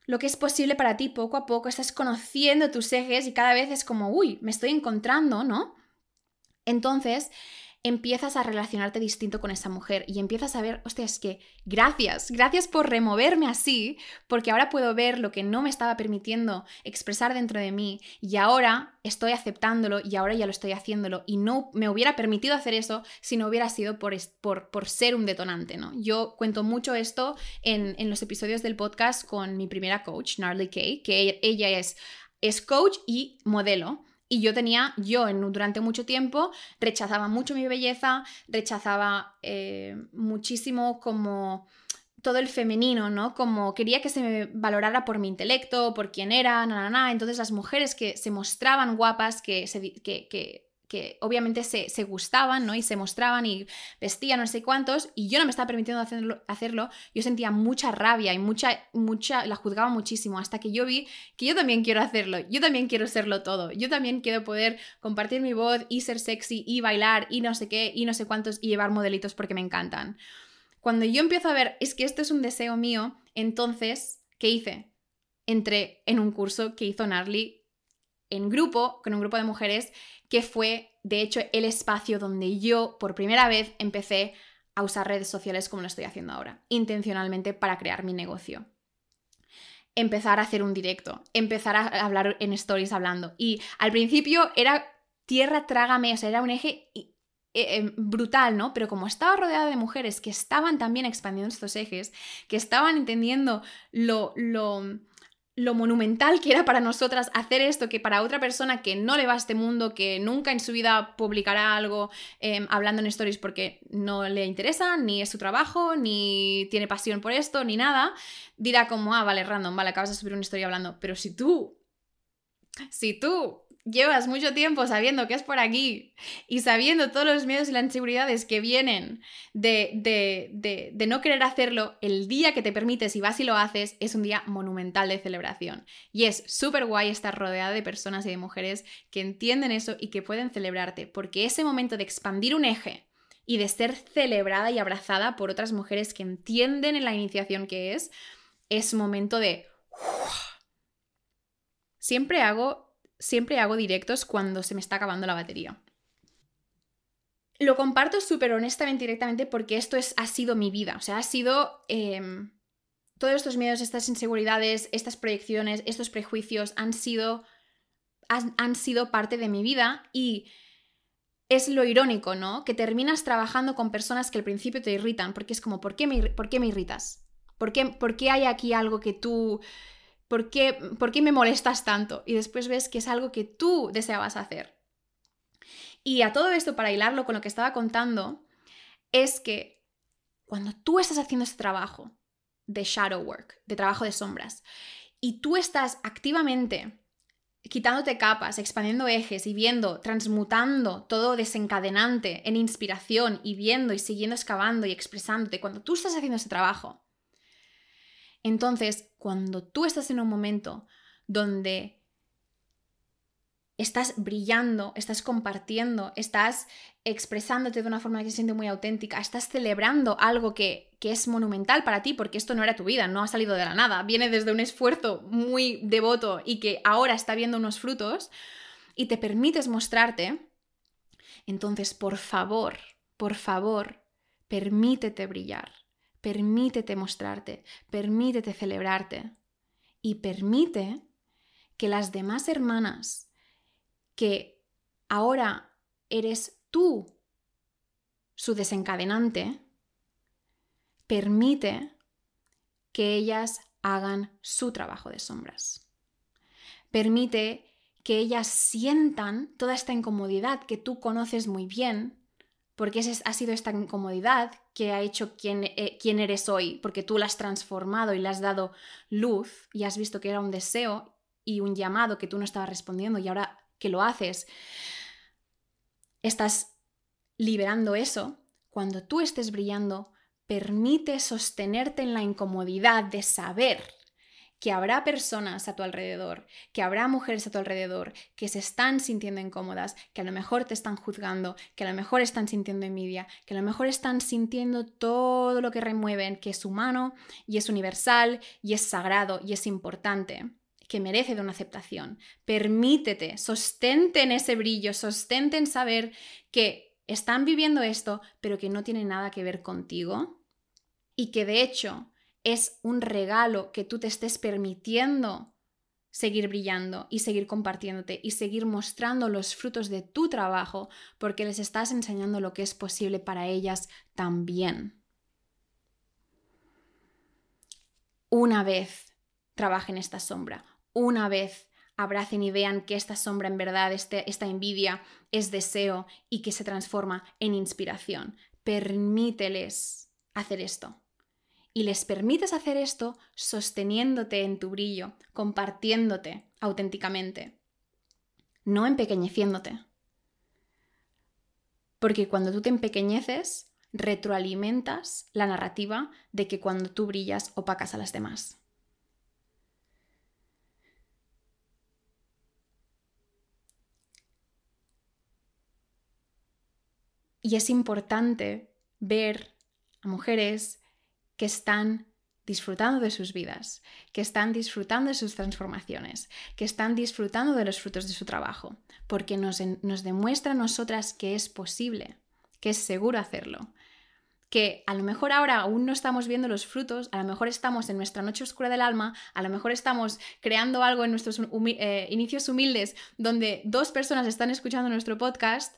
Speaker 1: lo que es posible para ti poco a poco, estás conociendo tus ejes y cada vez es como, uy, me estoy encontrando, ¿no? Entonces, empiezas a relacionarte distinto con esa mujer y empiezas a ver, hostia, es que gracias, gracias por removerme así, porque ahora puedo ver lo que no me estaba permitiendo expresar dentro de mí y ahora estoy aceptándolo y ahora ya lo estoy haciéndolo y no me hubiera permitido hacer eso si no hubiera sido por, por, ser un detonante, ¿no? Yo cuento mucho esto en, en los episodios del podcast con mi primera coach, Gnarly Kay, que ella es, es coach y modelo. Y yo tenía, yo durante mucho tiempo rechazaba mucho mi belleza, rechazaba eh, muchísimo como todo el femenino, ¿no? Como quería que se me valorara por mi intelecto, por quién era, na, na, Entonces las mujeres que se mostraban guapas, que, se, que, que que obviamente se, se, gustaban, ¿no? Y se mostraban y vestían no sé cuántos, y yo no me estaba permitiendo hacerlo, hacerlo, yo sentía mucha rabia y mucha, mucha, la juzgaba muchísimo, hasta que yo vi que yo también quiero hacerlo, yo también quiero serlo todo, yo también quiero poder compartir mi voz y ser sexy y bailar y no sé qué y no sé cuántos y llevar modelitos porque me encantan. Cuando yo empiezo a ver, es que esto es un deseo mío, entonces, ¿qué hice? Entré en un curso que hizo Narly en grupo, con un grupo de mujeres, que fue, de hecho, el espacio donde yo por primera vez empecé a usar redes sociales como lo estoy haciendo ahora, intencionalmente para crear mi negocio. Empezar a hacer un directo, empezar a hablar en stories hablando. Y al principio era tierra trágame, o sea, era un eje eh, eh, brutal, ¿no? Pero como estaba rodeada de mujeres que estaban también expandiendo estos ejes, que estaban entendiendo lo, lo lo monumental que era para nosotras hacer esto, que para otra persona que no le va a este mundo, que nunca en su vida publicará algo em, hablando en stories porque no le interesa, ni es su trabajo, ni tiene pasión por esto, ni nada, dirá como, ah, vale, random, vale, acabas de subir una historia hablando. Pero si tú, si tú llevas mucho tiempo sabiendo que es por aquí y sabiendo todos los miedos y las inseguridades que vienen de, de, de, no querer hacerlo, el día que te permites y vas y lo haces es un día monumental de celebración. Y es súper guay estar rodeada de personas y de mujeres que entienden eso y que pueden celebrarte, porque ese momento de expandir un eje y de ser celebrada y abrazada por otras mujeres que entienden en la iniciación que es, es momento de... Siempre hago siempre hago directos cuando se me está acabando la batería. Lo comparto súper honestamente directamente porque esto es, ha sido mi vida. O sea, ha sido... Em, todos estos miedos, estas inseguridades, estas proyecciones, estos prejuicios han sido, han, sido parte de mi vida y es lo irónico, ¿no? Que terminas trabajando con personas que al principio te irritan porque es como, ¿por qué me, por qué me irritas? ¿Por qué, ¿Por qué hay aquí algo que tú ¿Por qué, me molestas tanto? Y después ves que es algo que tú deseabas hacer. Y a todo esto, para hilarlo con lo que estaba contando, es que cuando tú estás haciendo este trabajo de shadow work, de trabajo de sombras, y tú estás activamente quitándote capas, expandiendo ejes y viendo, transmutando todo desencadenante en inspiración y viendo y siguiendo excavando y expresándote, cuando tú estás haciendo ese trabajo, entonces, cuando tú estás en un momento donde estás brillando, estás compartiendo, estás expresándote de una forma que se siente muy auténtica, estás celebrando algo que, que, es monumental para ti, porque esto no era tu vida, no ha salido de la nada, viene desde un esfuerzo muy devoto y que ahora está viendo unos frutos, y te permites mostrarte, entonces, por favor, por favor, permítete brillar. Permítete mostrarte, permítete celebrarte y permite que las demás hermanas que ahora eres tú su desencadenante, permite que ellas hagan su trabajo de sombras. Permite que ellas sientan toda esta incomodidad que tú conoces muy bien porque ha sido esta incomodidad que ha hecho eh, quién, eres hoy, porque tú la has transformado y le has dado luz y has visto que era un deseo y un llamado que tú no estabas respondiendo y ahora que lo haces, estás liberando eso. Cuando tú estés brillando, permite sostenerte en la incomodidad de saber que habrá personas a tu alrededor, que habrá mujeres a tu alrededor que se están sintiendo incómodas, que a lo mejor te están juzgando, que a lo mejor están sintiendo envidia, que a lo mejor están sintiendo todo lo que remueven, que es humano y es universal y es sagrado y es importante que merece de una aceptación. Permítete, sostente en ese brillo, sostente en saber que están viviendo esto, pero que no tiene nada que ver contigo y que de hecho es un regalo que tú te estés permitiendo seguir brillando y seguir compartiéndote y seguir mostrando los frutos de tu trabajo porque les estás enseñando lo que es posible para ellas también. Una vez trabajen esta sombra, una vez abracen y vean que esta sombra en verdad, este, esta envidia es deseo y que se transforma en inspiración. Permíteles hacer esto y les permites hacer esto sosteniéndote en tu brillo, compartiéndote auténticamente, no empequeñeciéndote. Porque cuando tú te empequeñeces, retroalimentas la narrativa de que cuando tú brillas opacas a las demás. Y es importante ver a mujeres que están disfrutando de sus vidas, que están disfrutando de sus transformaciones, que están disfrutando de los frutos de su trabajo, porque nos, demuestra a nosotras que es posible, que es seguro hacerlo, que a lo mejor ahora aún no estamos viendo los frutos, a lo mejor estamos en nuestra noche oscura del alma, a lo mejor estamos creando algo en nuestros eh, inicios humildes donde dos personas están escuchando nuestro podcast,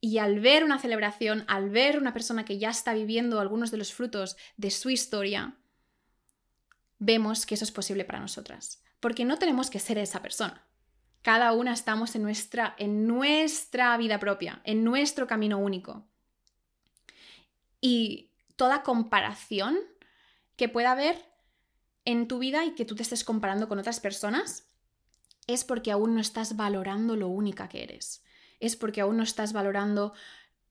Speaker 1: y al ver una celebración, al ver una persona que ya está viviendo algunos de los frutos de su historia, vemos que eso es posible para nosotras. Porque no tenemos que ser esa persona. Cada una estamos en nuestra, en nuestra vida propia, en nuestro camino único. Y toda comparación que pueda haber en tu vida y que tú te estés comparando con otras personas es porque aún no estás valorando lo única que eres. Es porque aún no estás valorando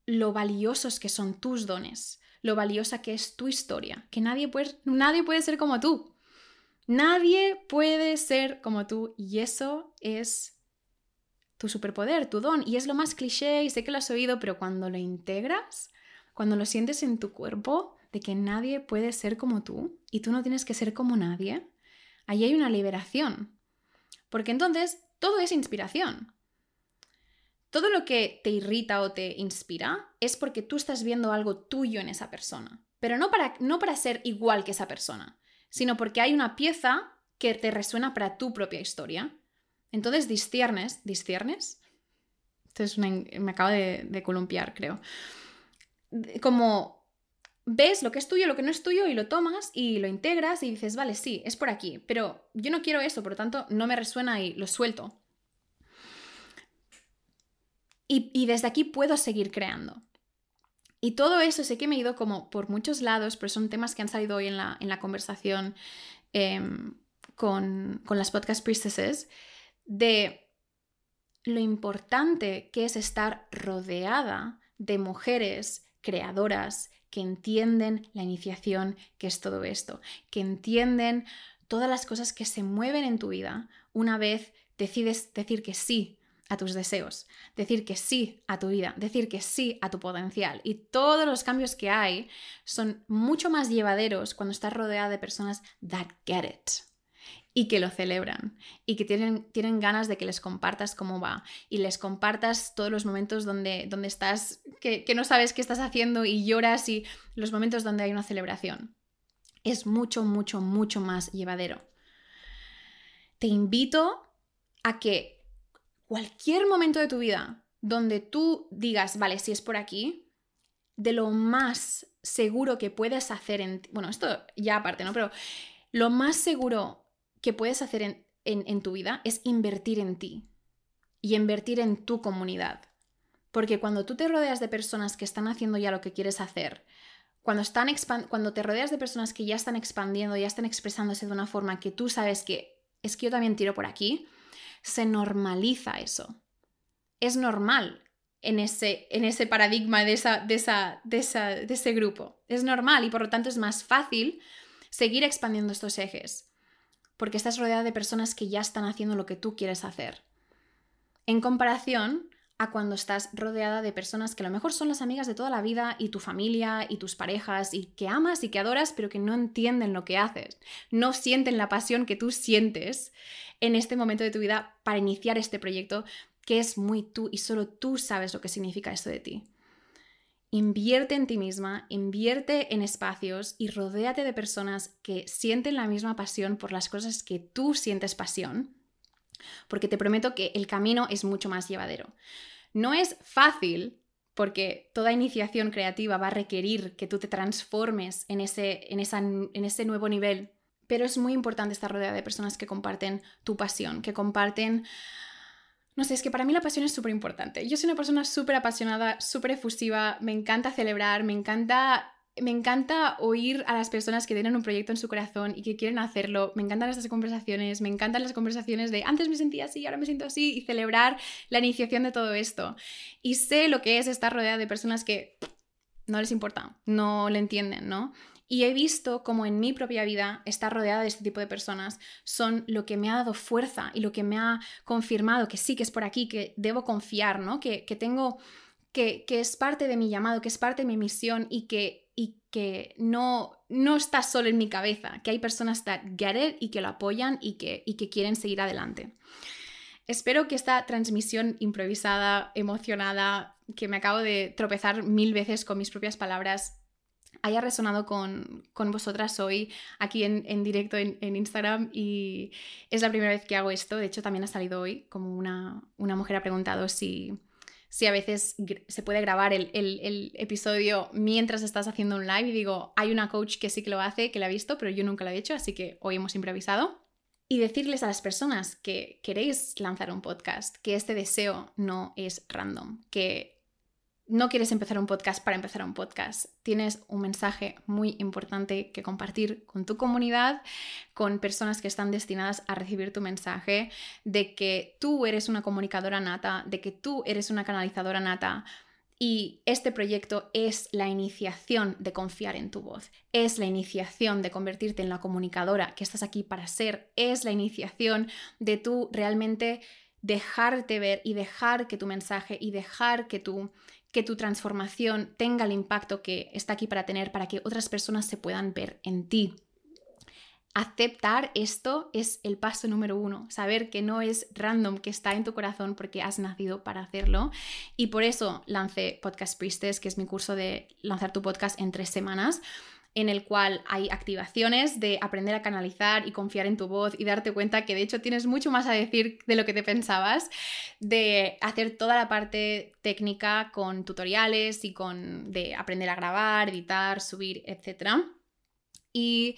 Speaker 1: lo valiosos que son tus dones, lo valiosa que es tu historia, que nadie puede, nadie puede ser como tú. Nadie puede ser como tú y eso es tu superpoder, tu don. Y es lo más cliché y sé que lo has oído, pero cuando lo integras, cuando lo sientes en tu cuerpo, de que nadie puede ser como tú y tú no tienes que ser como nadie, ahí hay una liberación. Porque entonces todo es inspiración. Todo lo que te irrita o te inspira es porque tú estás viendo algo tuyo en esa persona. Pero no para, no para ser igual que esa persona, sino porque hay una pieza que te resuena para tu propia historia. Entonces disciernes, disciernes. Entonces me acabo de, de columpiar, creo. Como ves lo que es tuyo, lo que no es tuyo y lo tomas y lo integras y dices, vale, sí, es por aquí, pero yo no quiero eso, por lo tanto no me resuena y lo suelto. Y, desde aquí puedo seguir creando. Y todo eso sé que me he ido como por muchos lados, pero son temas que han salido hoy en la, en la conversación em, con, con las podcast priestesses, de lo importante que es estar rodeada de mujeres creadoras que entienden la iniciación que es todo esto, que entienden todas las cosas que se mueven en tu vida una vez decides decir que sí a tus deseos, decir que sí a tu vida, decir que sí a tu potencial. Y todos los cambios que hay son mucho más llevaderos cuando estás rodeada de personas that get it y que lo celebran y que tienen, tienen ganas de que les compartas cómo va y les compartas todos los momentos donde, donde estás, que, que no sabes qué estás haciendo y lloras y los momentos donde hay una celebración. Es mucho, mucho, mucho más llevadero. Te invito a que cualquier momento de tu vida donde tú digas, vale, si es por aquí, de lo más seguro que puedes hacer en... Bueno, esto ya aparte, ¿no? Pero lo más seguro que puedes hacer en, en tu vida es invertir en ti y invertir en tu comunidad. Porque cuando tú te rodeas de personas que están haciendo ya lo que quieres hacer, cuando, están cuando te rodeas de personas que ya están expandiendo, ya están expresándose de una forma que tú sabes que es que yo también tiro por aquí, se normaliza eso. Es normal en ese, en ese paradigma de, esa, de, esa, de, de ese grupo. Es normal y por lo tanto es más fácil seguir expandiendo estos ejes, porque estás rodeada de personas que ya están haciendo lo que tú quieres hacer. En comparación a cuando estás rodeada de personas que a lo mejor son las amigas de toda la vida y tu familia y tus parejas y que amas y que adoras, pero que no entienden lo que haces, no sienten la pasión que tú sientes en este momento de tu vida para iniciar este proyecto que es muy tú y solo tú sabes lo que significa esto de ti. Invierte en ti misma, invierte en espacios y rodéate de personas que sienten la misma pasión por las cosas que tú sientes pasión porque te prometo que el camino es mucho más llevadero. No es fácil porque toda iniciación creativa va a requerir que tú te transformes en ese, en, en ese nuevo nivel, pero es muy importante estar rodeada de personas que comparten tu pasión, que comparten... No sé, es que para mí la pasión es súper importante. Yo soy una persona súper apasionada, súper efusiva, me encanta celebrar, me encanta me encanta oír a las personas que tienen un proyecto en su corazón y que quieren hacerlo. Me encantan estas conversaciones, me encantan las conversaciones de antes me sentía así, ahora me siento así y celebrar la iniciación de todo esto. Y sé lo que es estar rodeada de personas que no les importa, no le entienden, ¿no? Y he visto como en mi propia vida estar rodeada de este tipo de personas son lo que me ha dado fuerza y lo que me ha confirmado que sí, que es por aquí, que debo confiar, ¿no? Que, que tengo, que, que es parte de mi llamado, que es parte de mi misión y que y que no, no está solo en mi cabeza, que hay personas que get it y que lo apoyan y que, y que quieren seguir adelante. Espero que esta transmisión improvisada, emocionada, que me acabo de tropezar mil veces con mis propias palabras, haya resonado con, vosotras hoy aquí en, directo en, Instagram y es la primera vez que hago esto. De hecho, también ha salido hoy, como una, una mujer ha preguntado si, si a veces se puede grabar el, el, episodio mientras estás haciendo un live y digo, hay una coach que sí que lo hace, que la ha visto, pero yo nunca lo he hecho, así que hoy hemos improvisado. Y decirles a las personas que queréis lanzar un podcast que este deseo no es random, que no quieres empezar un podcast para empezar un podcast. Tienes un mensaje muy importante que compartir con tu comunidad, con personas que están destinadas a recibir tu mensaje, de que tú eres una comunicadora nata, de que tú eres una canalizadora nata. Y este proyecto es la iniciación de confiar en tu voz, es la iniciación de convertirte en la comunicadora que estás aquí para ser, es la iniciación de tú realmente dejarte ver y dejar que tu mensaje y dejar que tu que tu transformación tenga el impacto que está aquí para tener, para que otras personas se puedan ver en ti. Aceptar esto es el paso número uno, saber que no es random, que está en tu corazón porque has nacido para hacerlo. Y por eso lancé Podcast Priestess, que es mi curso de lanzar tu podcast en tres semanas, en el cual hay activaciones de aprender a canalizar y confiar en tu voz y darte cuenta que de hecho tienes mucho más a decir de lo que te pensabas, de hacer toda la parte técnica con tutoriales y con de aprender a grabar, editar, subir, etc. Y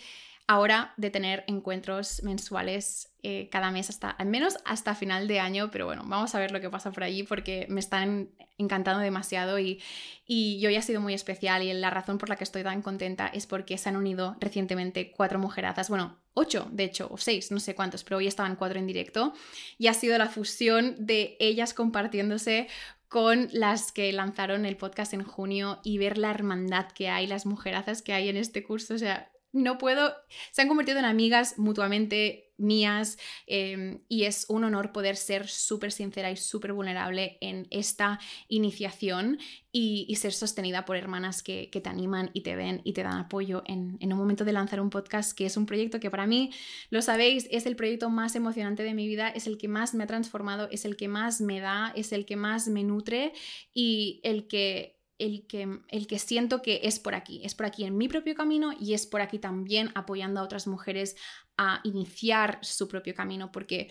Speaker 1: ahora de tener encuentros mensuales eh, cada mes hasta, al menos hasta final de año, pero bueno, vamos a ver lo que pasa por allí porque me están encantando demasiado y, y yo ya ha sido muy especial y la razón por la que estoy tan contenta es porque se han unido recientemente cuatro mujerazas, bueno, ocho de hecho, o seis, no sé cuántos, pero hoy estaban cuatro en directo y ha sido la fusión de ellas compartiéndose con las que lanzaron el podcast en junio y ver la hermandad que hay, las mujerazas que hay en este curso, o sea, no puedo, se han convertido en amigas mutuamente mías em, y es un honor poder ser súper sincera y súper vulnerable en esta iniciación y, ser sostenida por hermanas que, te animan y te ven y te dan apoyo en, en, un momento de lanzar un podcast que es un proyecto que para mí, lo sabéis, es el proyecto más emocionante de mi vida, es el que más me ha transformado, es el que más me da, es el que más me nutre y el que el que, el que siento que es por aquí, es por aquí en mi propio camino y es por aquí también apoyando a otras mujeres a iniciar su propio camino, porque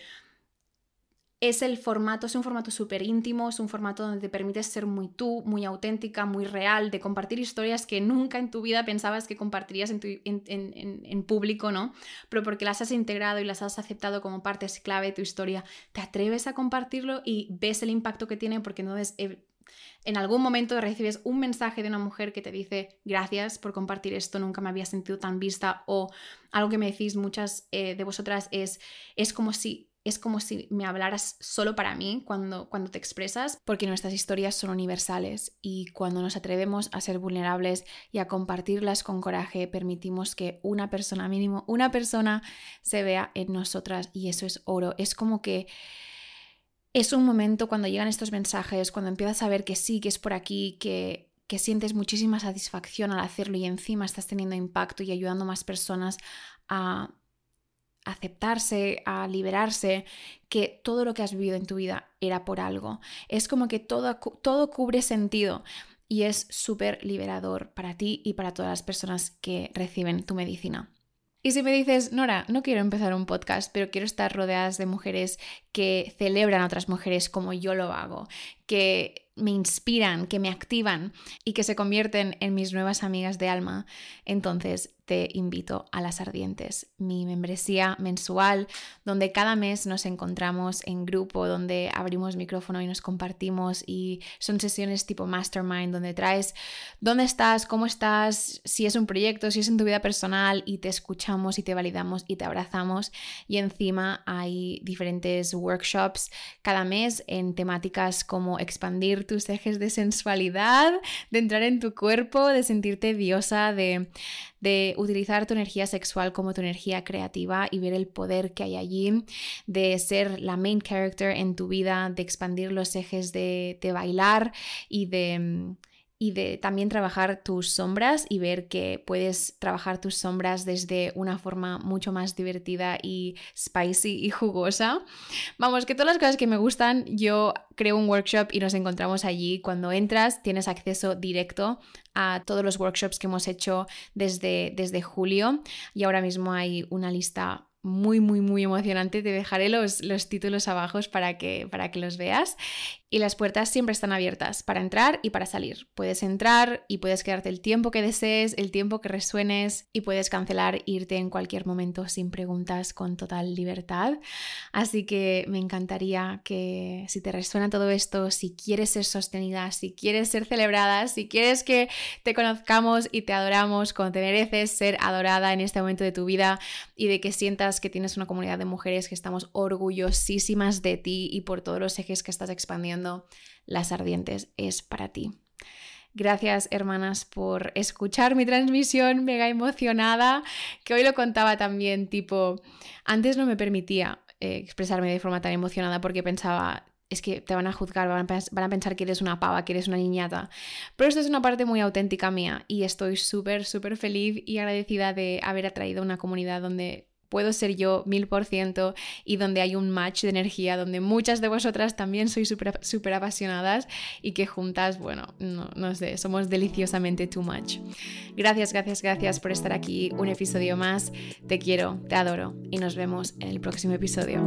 Speaker 1: es el formato, es un formato súper íntimo, es un formato donde te permites ser muy tú, muy auténtica, muy real, de compartir historias que nunca en tu vida pensabas que compartirías en, público, ¿no? Pero porque las has integrado y las has aceptado como partes clave de tu historia, te atreves a compartirlo y ves el impacto que tiene porque entonces en algún momento recibes un mensaje de una mujer que te dice gracias por compartir esto, nunca me había sentido tan vista o algo que me decís muchas eh, de vosotras es es como si es como si me hablaras solo para mí cuando, cuando te expresas, porque nuestras historias son universales y cuando nos atrevemos a ser vulnerables y a compartirlas con coraje, permitimos que una persona mínimo, una persona se vea en nosotras y eso es oro. Es como que es un momento cuando llegan estos mensajes, cuando empiezas a ver que sí, que es por aquí, que, que sientes muchísima satisfacción al hacerlo y encima estás teniendo impacto y ayudando a más personas a aceptarse, a liberarse, que todo lo que has vivido en tu vida era por algo. Es como que todo, todo cubre sentido y es súper liberador para ti y para todas las personas que reciben tu medicina. Y si me dices, Nora, no quiero empezar un podcast, pero quiero estar rodeadas de mujeres que celebran a otras mujeres como yo lo hago, que me inspiran, que me activan y que se convierten en mis nuevas amigas de alma, entonces te invito a Las Ardientes, mi membresía mensual, donde cada mes nos encontramos en grupo, donde abrimos micrófono y nos compartimos y son sesiones tipo mastermind, donde traes dónde estás, cómo estás, si es un proyecto, si es en tu vida personal y te escuchamos y te validamos y te abrazamos. Y encima hay diferentes workshops cada mes en temáticas como expandir tus ejes de sensualidad, de entrar en tu cuerpo, de sentirte diosa, de, de utilizar tu energía sexual como tu energía creativa y ver el poder que hay allí, de ser la main character en tu vida, de expandir los ejes de, de bailar y de mm, y de también trabajar tus sombras y ver que puedes trabajar tus sombras desde una forma mucho más divertida y spicy y jugosa. Vamos, que todas las cosas que me gustan, yo creo un workshop y nos encontramos allí. Cuando entras tienes acceso directo a todos los workshops que hemos hecho desde, desde julio y ahora mismo hay una lista muy, muy, muy emocionante. Te dejaré los, los títulos abajo para que, para que los veas. Y las puertas siempre están abiertas para entrar y para salir. Puedes entrar y puedes quedarte el tiempo que desees, el tiempo que resuenes y puedes cancelar e irte en cualquier momento sin preguntas con total libertad. Así que me encantaría que si te resuena todo esto, si quieres ser sostenida, si quieres ser celebrada, si quieres que te conozcamos y te adoramos como te mereces ser adorada en este momento de tu vida y de que sientas que tienes una comunidad de mujeres que estamos orgullosísimas de ti y por todos los ejes que estás expandiendo las Ardientes es para ti. Gracias, hermanas, por escuchar mi transmisión, mega emocionada, que hoy lo contaba también, tipo, antes no me permitía eh, expresarme de forma tan emocionada porque pensaba, es que te van a juzgar, van a, pensar que eres una pava, que eres una niñata. Pero esto es una parte muy auténtica mía y estoy súper, súper feliz y agradecida de haber atraído una comunidad donde puedo ser yo mil por ciento y donde hay un match de energía, donde muchas de vosotras también sois súper apasionadas y que juntas, bueno, no, no sé, somos deliciosamente too much. Gracias, gracias, gracias por estar aquí un episodio más. Te quiero, te adoro y nos vemos en el próximo episodio.